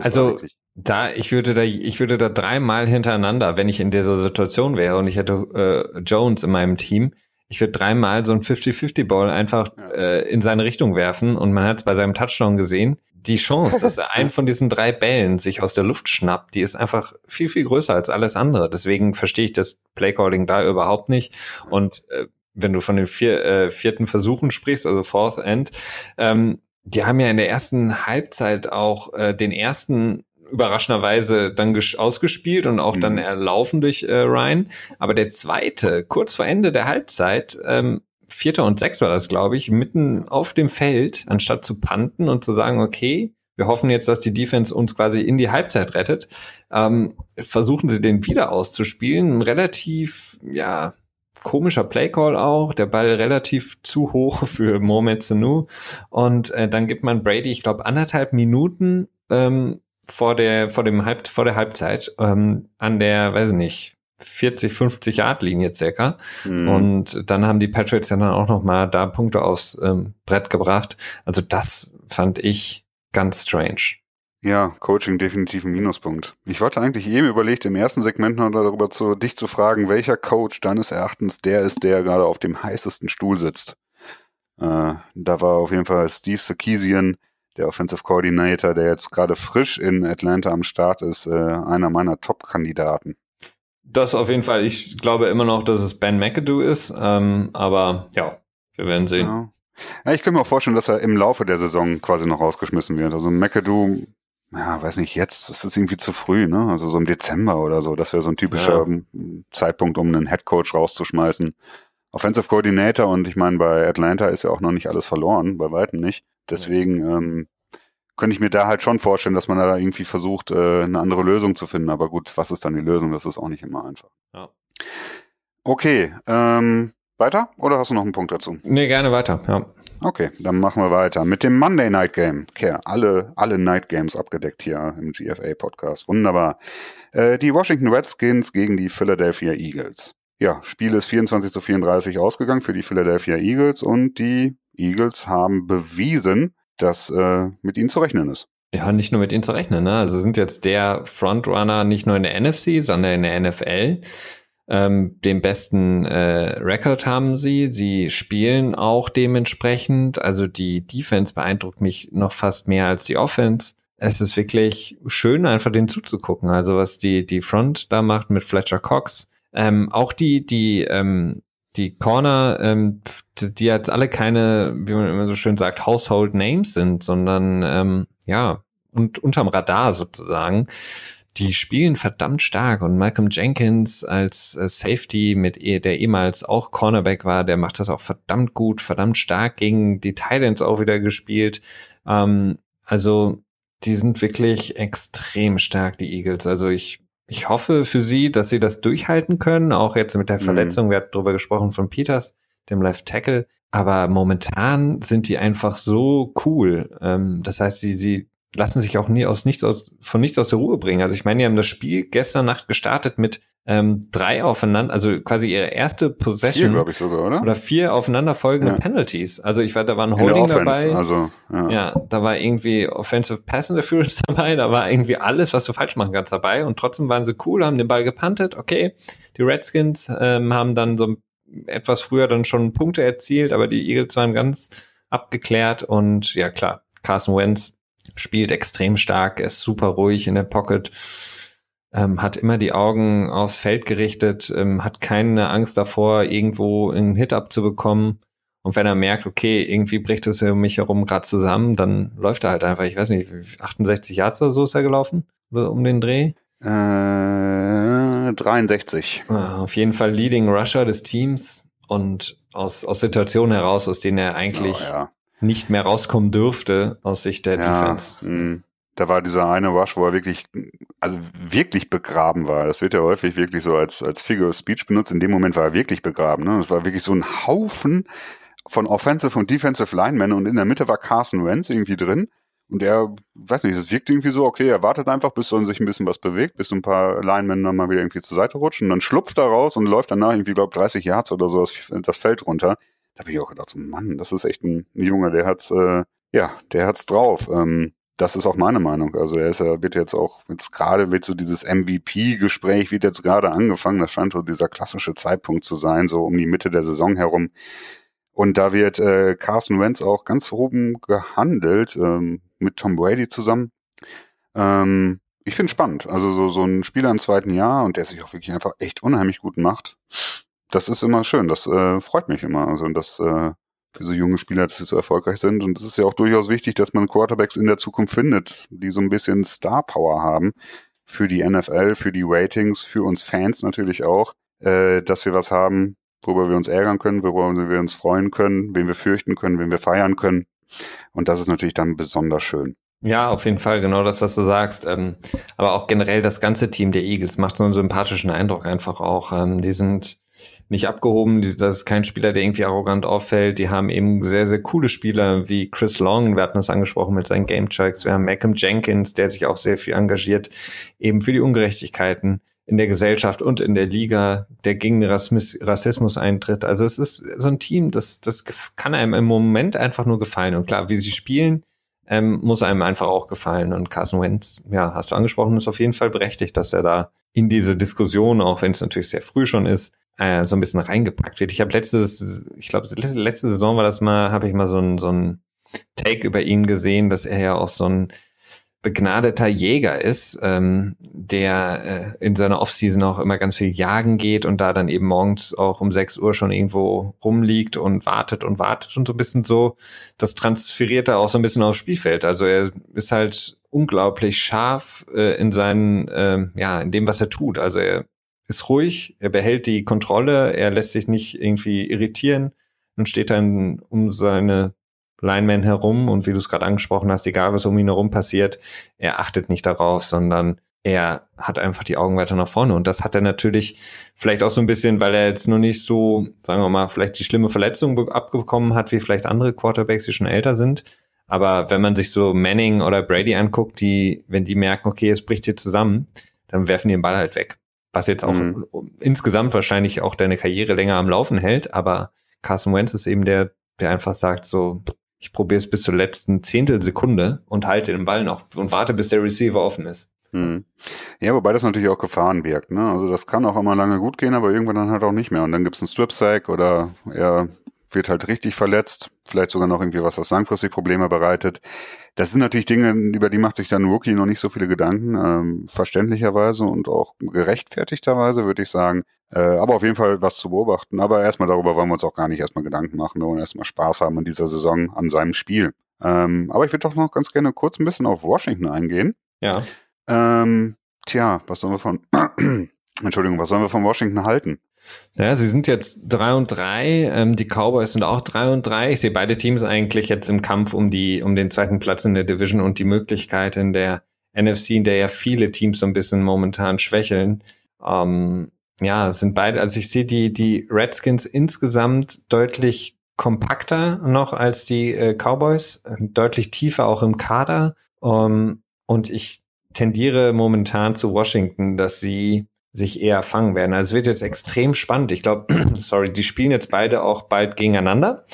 also da, ich würde da, ich würde da dreimal hintereinander, wenn ich in dieser Situation wäre und ich hätte äh, Jones in meinem Team, ich würde dreimal so ein 50-50-Ball einfach ja. äh, in seine Richtung werfen und man hat es bei seinem Touchdown gesehen. Die Chance, dass er einen von diesen drei Bällen sich aus der Luft schnappt, die ist einfach viel, viel größer als alles andere. Deswegen verstehe ich das Playcalling da überhaupt nicht. Und äh, wenn du von den vier, äh, vierten Versuchen sprichst, also Fourth End, ähm, die haben ja in der ersten Halbzeit auch äh, den ersten überraschenderweise dann ausgespielt und auch mhm. dann erlaufen durch äh, Ryan. Aber der zweite, kurz vor Ende der Halbzeit, ähm, Vierter und Sechs war das, glaube ich, mitten auf dem Feld, anstatt zu panten und zu sagen, okay, wir hoffen jetzt, dass die Defense uns quasi in die Halbzeit rettet, ähm, versuchen sie den wieder auszuspielen. Ein relativ, ja, komischer Playcall auch, der Ball relativ zu hoch für Mohamed Sanu und äh, dann gibt man Brady, ich glaube, anderthalb Minuten ähm, vor der vor dem Halb vor der Halbzeit ähm, an der weiß ich nicht 40, 50 Yard Linie circa. Mhm. Und dann haben die Patriots ja dann auch noch mal da Punkte aufs ähm, Brett gebracht. Also das fand ich ganz strange. Ja, Coaching definitiv ein Minuspunkt. Ich wollte eigentlich eben überlegt, im ersten Segment noch darüber zu, dich zu fragen, welcher Coach deines Erachtens der ist, der gerade auf dem heißesten Stuhl sitzt. Äh, da war auf jeden Fall Steve Sarkisian, der Offensive Coordinator, der jetzt gerade frisch in Atlanta am Start ist, äh, einer meiner Top-Kandidaten. Das auf jeden Fall. Ich glaube immer noch, dass es Ben McAdoo ist, ähm, aber ja, wir werden sehen. Ja. Ja, ich kann mir auch vorstellen, dass er im Laufe der Saison quasi noch rausgeschmissen wird. Also McAdoo ja, weiß nicht, jetzt ist es irgendwie zu früh, ne? Also so im Dezember oder so, das wäre so ein typischer ja. Zeitpunkt, um einen Headcoach rauszuschmeißen. Offensive Coordinator und ich meine, bei Atlanta ist ja auch noch nicht alles verloren, bei weitem nicht. Deswegen ähm, könnte ich mir da halt schon vorstellen, dass man da irgendwie versucht, äh, eine andere Lösung zu finden. Aber gut, was ist dann die Lösung? Das ist auch nicht immer einfach. Ja. Okay, ähm, weiter oder hast du noch einen Punkt dazu? Nee, gerne weiter, ja. Okay, dann machen wir weiter mit dem Monday Night Game. Okay, alle, alle Night Games abgedeckt hier im GFA Podcast. Wunderbar. Äh, die Washington Redskins gegen die Philadelphia Eagles. Ja, Spiel ist 24 zu 34 ausgegangen für die Philadelphia Eagles und die Eagles haben bewiesen, dass äh, mit ihnen zu rechnen ist. Ja, nicht nur mit ihnen zu rechnen. Ne? Also sind jetzt der Frontrunner nicht nur in der NFC, sondern in der NFL. Ähm, den besten äh, Rekord haben sie. Sie spielen auch dementsprechend. Also die Defense beeindruckt mich noch fast mehr als die Offense. Es ist wirklich schön, einfach den zuzugucken. Also was die, die Front da macht mit Fletcher Cox. Ähm, auch die, die, ähm, die Corner, ähm, die jetzt alle keine, wie man immer so schön sagt, Household Names sind, sondern ähm, ja, und unterm Radar sozusagen die spielen verdammt stark und Malcolm Jenkins als äh, Safety mit e, der ehemals auch Cornerback war, der macht das auch verdammt gut, verdammt stark gegen die Titans auch wieder gespielt. Ähm, also die sind wirklich extrem stark, die Eagles. Also ich ich hoffe für sie, dass sie das durchhalten können, auch jetzt mit der mhm. Verletzung. Mhm. Wir hatten darüber gesprochen von Peters, dem Left Tackle. Aber momentan sind die einfach so cool. Ähm, das heißt, sie, sie lassen sich auch nie aus nichts aus, von nichts aus der Ruhe bringen. Also ich meine, die haben das Spiel gestern Nacht gestartet mit ähm, drei aufeinander, also quasi ihre erste Possession. Vier, glaube ich sogar, oder? Oder vier aufeinanderfolgende ja. Penalties. Also ich war, da war ein Holding dabei. Also, ja. ja, da war irgendwie Offensive Pass Interference dabei, da war irgendwie alles, was du falsch machen kannst dabei. Und trotzdem waren sie cool, haben den Ball gepantet. Okay, die Redskins ähm, haben dann so etwas früher dann schon Punkte erzielt, aber die Eagles waren ganz abgeklärt und ja klar, Carson Wentz spielt extrem stark, ist super ruhig in der Pocket, ähm, hat immer die Augen aufs Feld gerichtet, ähm, hat keine Angst davor, irgendwo einen Hit abzubekommen. Und wenn er merkt, okay, irgendwie bricht es um mich herum gerade zusammen, dann läuft er halt einfach, ich weiß nicht, 68 Yards oder so ist er gelaufen, um den Dreh. Äh, 63. Ah, auf jeden Fall Leading Rusher des Teams und aus, aus Situationen heraus, aus denen er eigentlich oh, ja nicht mehr rauskommen dürfte aus Sicht der ja, Defense. Mh. Da war dieser eine Rush, wo er wirklich, also wirklich begraben war. Das wird ja häufig wirklich so als, als Figure of Speech benutzt. In dem Moment war er wirklich begraben. Ne? Das war wirklich so ein Haufen von Offensive und Defensive Linemen und in der Mitte war Carson Wentz irgendwie drin. Und er, weiß nicht, es wirkt irgendwie so, okay, er wartet einfach, bis so sich ein bisschen was bewegt, bis ein paar Linemen dann mal wieder irgendwie zur Seite rutschen. Und dann schlupft er raus und läuft danach irgendwie, glaube 30 Yards oder so das, das Feld runter. Da habe ich auch gedacht, so, Mann, das ist echt ein Junge, der hat's, äh, ja, der hat's drauf. Ähm, das ist auch meine Meinung. Also er ist ja, wird jetzt auch, jetzt gerade wird so dieses MVP-Gespräch wird jetzt gerade angefangen. Das scheint so dieser klassische Zeitpunkt zu sein, so um die Mitte der Saison herum. Und da wird äh, Carson Wentz auch ganz oben gehandelt, ähm, mit Tom Brady zusammen. Ähm, ich finde spannend. Also so, so ein Spieler im zweiten Jahr und der sich auch wirklich einfach echt unheimlich gut macht das ist immer schön. Das äh, freut mich immer. Also dass äh, für so junge Spieler, dass sie so erfolgreich sind. Und es ist ja auch durchaus wichtig, dass man Quarterbacks in der Zukunft findet, die so ein bisschen Star Power haben für die NFL, für die Ratings, für uns Fans natürlich auch, äh, dass wir was haben, worüber wir uns ärgern können, worüber wir uns freuen können, wen wir fürchten können, wen wir feiern können. Und das ist natürlich dann besonders schön. Ja, auf jeden Fall, genau das, was du sagst. Ähm, aber auch generell das ganze Team der Eagles macht so einen sympathischen Eindruck einfach auch. Ähm, die sind nicht abgehoben. Das ist kein Spieler, der irgendwie arrogant auffällt. Die haben eben sehr, sehr coole Spieler wie Chris Long. Wir hatten das angesprochen mit seinen Game Checks. Wir haben Malcolm Jenkins, der sich auch sehr viel engagiert, eben für die Ungerechtigkeiten in der Gesellschaft und in der Liga, der gegen Rassismus eintritt. Also es ist so ein Team, das, das kann einem im Moment einfach nur gefallen. Und klar, wie sie spielen, ähm, muss einem einfach auch gefallen. Und Carson Wentz, ja, hast du angesprochen, ist auf jeden Fall berechtigt, dass er da in diese Diskussion, auch wenn es natürlich sehr früh schon ist, äh, so ein bisschen reingepackt wird. Ich habe letztes, ich glaube, letzte Saison war das mal, habe ich mal so ein, so ein Take über ihn gesehen, dass er ja auch so ein begnadeter Jäger ist, ähm, der äh, in seiner Offseason auch immer ganz viel jagen geht und da dann eben morgens auch um 6 Uhr schon irgendwo rumliegt und wartet und wartet und so ein bisschen so. Das transferiert er auch so ein bisschen aufs Spielfeld. Also er ist halt unglaublich scharf äh, in seinen, äh, ja, in dem, was er tut. Also er ist ruhig, er behält die Kontrolle, er lässt sich nicht irgendwie irritieren und steht dann um seine Lineman herum und wie du es gerade angesprochen hast, egal was um ihn herum passiert, er achtet nicht darauf, sondern er hat einfach die Augen weiter nach vorne. Und das hat er natürlich vielleicht auch so ein bisschen, weil er jetzt noch nicht so, sagen wir mal, vielleicht die schlimme Verletzung abbekommen hat, wie vielleicht andere Quarterbacks, die schon älter sind. Aber wenn man sich so Manning oder Brady anguckt, die, wenn die merken, okay, es bricht hier zusammen, dann werfen die den Ball halt weg. Was jetzt auch mhm. insgesamt wahrscheinlich auch deine Karriere länger am Laufen hält. Aber Carson Wentz ist eben der, der einfach sagt so, ich probiere es bis zur letzten Zehntelsekunde und halte den Ball noch und warte, bis der Receiver offen ist. Hm. Ja, wobei das natürlich auch Gefahren wirkt. Ne? Also das kann auch immer lange gut gehen, aber irgendwann dann halt auch nicht mehr. Und dann gibt es einen Strip-Sack oder er wird halt richtig verletzt, vielleicht sogar noch irgendwie was, was langfristig Probleme bereitet. Das sind natürlich Dinge, über die macht sich dann Rookie noch nicht so viele Gedanken, ähm, verständlicherweise und auch gerechtfertigterweise, würde ich sagen. Äh, aber auf jeden Fall was zu beobachten. Aber erstmal darüber wollen wir uns auch gar nicht erstmal Gedanken machen. Wir wollen erstmal Spaß haben in dieser Saison an seinem Spiel. Ähm, aber ich würde doch noch ganz gerne kurz ein bisschen auf Washington eingehen. Ja. Ähm, tja, was sollen wir von, Entschuldigung, was sollen wir von Washington halten? Ja, sie sind jetzt drei und drei. Ähm, die Cowboys sind auch drei und drei. Ich sehe beide Teams eigentlich jetzt im Kampf um die, um den zweiten Platz in der Division und die Möglichkeit in der NFC, in der ja viele Teams so ein bisschen momentan schwächeln. Ähm, ja, sind beide, also ich sehe die, die Redskins insgesamt deutlich kompakter noch als die äh, Cowboys, deutlich tiefer auch im Kader. Um, und ich tendiere momentan zu Washington, dass sie sich eher fangen werden. Also es wird jetzt extrem spannend. Ich glaube, sorry, die spielen jetzt beide auch bald gegeneinander.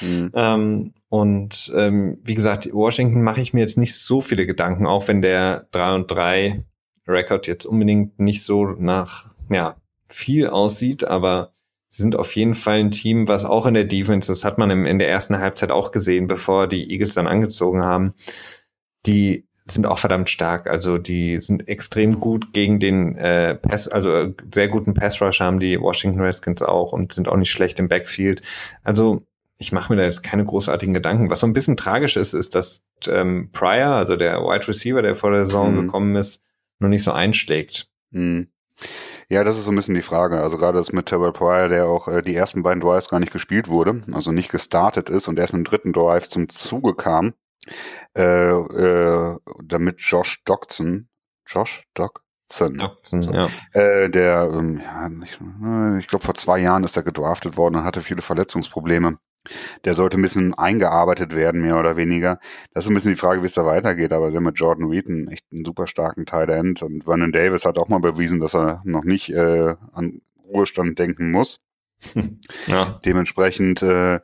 Mhm. Ähm, und ähm, wie gesagt, Washington mache ich mir jetzt nicht so viele Gedanken, auch wenn der 3 und 3 Rekord jetzt unbedingt nicht so nach ja, viel aussieht, aber sie sind auf jeden Fall ein Team, was auch in der Defense, das hat man in der ersten Halbzeit auch gesehen, bevor die Eagles dann angezogen haben, die sind auch verdammt stark. Also die sind extrem gut gegen den äh, Pass, also äh, sehr guten Pass Rush haben die Washington Redskins auch und sind auch nicht schlecht im Backfield. Also ich mache mir da jetzt keine großartigen Gedanken. Was so ein bisschen tragisch ist, ist, dass ähm, Pryor, also der Wide Receiver, der vor der Saison mhm. gekommen ist, noch nicht so einschlägt. Mhm. Ja, das ist so ein bisschen die Frage. Also gerade das mit Terrell Pryor, der auch äh, die ersten beiden Drives gar nicht gespielt wurde, also nicht gestartet ist und erst im dritten Drive zum Zuge kam äh, äh, damit Josh Doxson, Josh Doxson, Doxson so, ja. äh, der, ähm, ja, ich, äh, ich glaube vor zwei Jahren ist er gedraftet worden und hatte viele Verletzungsprobleme. Der sollte ein bisschen eingearbeitet werden, mehr oder weniger. Das ist ein bisschen die Frage, wie es da weitergeht. Aber der mit Jordan Wheaton echt einen super starken Tight End und Vernon Davis hat auch mal bewiesen, dass er noch nicht äh, an Ruhestand denken muss. ja. Dementsprechend äh,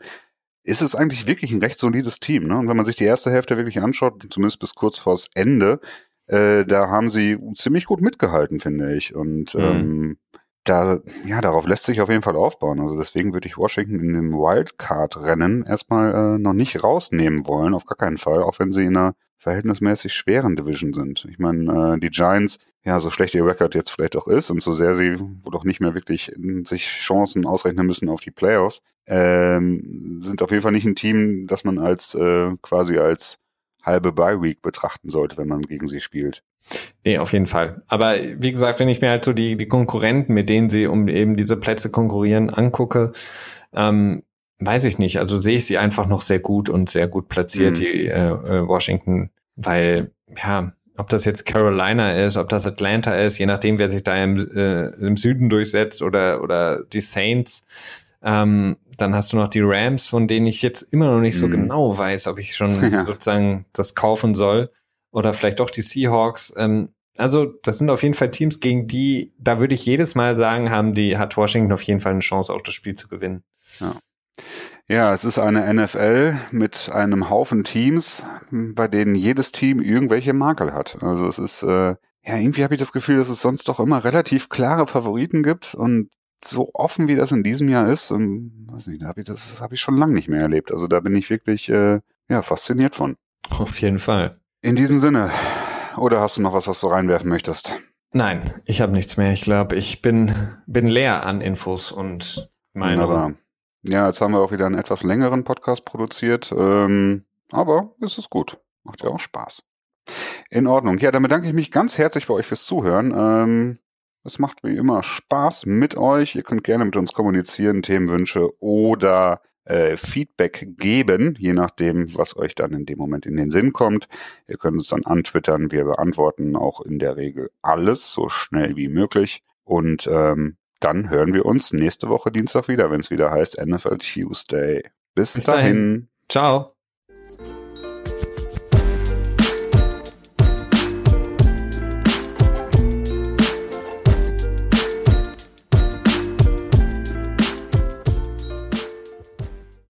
ist es eigentlich wirklich ein recht solides Team. Ne? Und wenn man sich die erste Hälfte wirklich anschaut, zumindest bis kurz vors Ende, äh, da haben sie ziemlich gut mitgehalten, finde ich. Und mhm. ähm, da, ja, darauf lässt sich auf jeden Fall aufbauen. Also deswegen würde ich Washington in dem Wildcard-Rennen erstmal äh, noch nicht rausnehmen wollen, auf gar keinen Fall, auch wenn sie in einer verhältnismäßig schweren Division sind. Ich meine, äh, die Giants, ja, so schlecht ihr Record jetzt vielleicht auch ist und so sehr sie wohl auch nicht mehr wirklich sich Chancen ausrechnen müssen auf die Playoffs, ähm, sind auf jeden Fall nicht ein Team, das man als äh, quasi als halbe Bye Week betrachten sollte, wenn man gegen sie spielt. Nee, auf jeden Fall. Aber wie gesagt, wenn ich mir halt so die, die Konkurrenten, mit denen sie um eben diese Plätze konkurrieren, angucke, ähm, weiß ich nicht. Also sehe ich sie einfach noch sehr gut und sehr gut platziert, mhm. die äh, äh, Washington, weil, ja, ob das jetzt Carolina ist, ob das Atlanta ist, je nachdem, wer sich da im, äh, im Süden durchsetzt oder, oder die Saints, ähm, dann hast du noch die Rams, von denen ich jetzt immer noch nicht so mhm. genau weiß, ob ich schon ja. sozusagen das kaufen soll. Oder vielleicht doch die Seahawks. Ähm, Also, das sind auf jeden Fall Teams, gegen die, da würde ich jedes Mal sagen, haben die, hat Washington auf jeden Fall eine Chance, auch das Spiel zu gewinnen. Ja. Ja, es ist eine NFL mit einem Haufen Teams, bei denen jedes Team irgendwelche Makel hat. Also es ist, äh, ja, irgendwie habe ich das Gefühl, dass es sonst doch immer relativ klare Favoriten gibt und so offen wie das in diesem Jahr ist, und, ähm, weiß nicht, da hab ich, das habe ich schon lange nicht mehr erlebt. Also da bin ich wirklich äh, ja fasziniert von. Auf jeden Fall. In diesem Sinne, oder hast du noch was, was du reinwerfen möchtest? Nein, ich habe nichts mehr. Ich glaube, ich bin bin leer an Infos und Meinungen. Aber ja, jetzt haben wir auch wieder einen etwas längeren Podcast produziert, ähm, aber es ist gut. Macht ja auch Spaß. In Ordnung. Ja, dann bedanke ich mich ganz herzlich bei euch fürs Zuhören. Ähm, es macht wie immer Spaß mit euch. Ihr könnt gerne mit uns kommunizieren, Themenwünsche oder äh, Feedback geben, je nachdem, was euch dann in dem Moment in den Sinn kommt. Ihr könnt uns dann antwittern. Wir beantworten auch in der Regel alles so schnell wie möglich. Und ähm, dann hören wir uns nächste Woche Dienstag wieder, wenn es wieder heißt NFL Tuesday. Bis, Bis dahin. dahin. Ciao.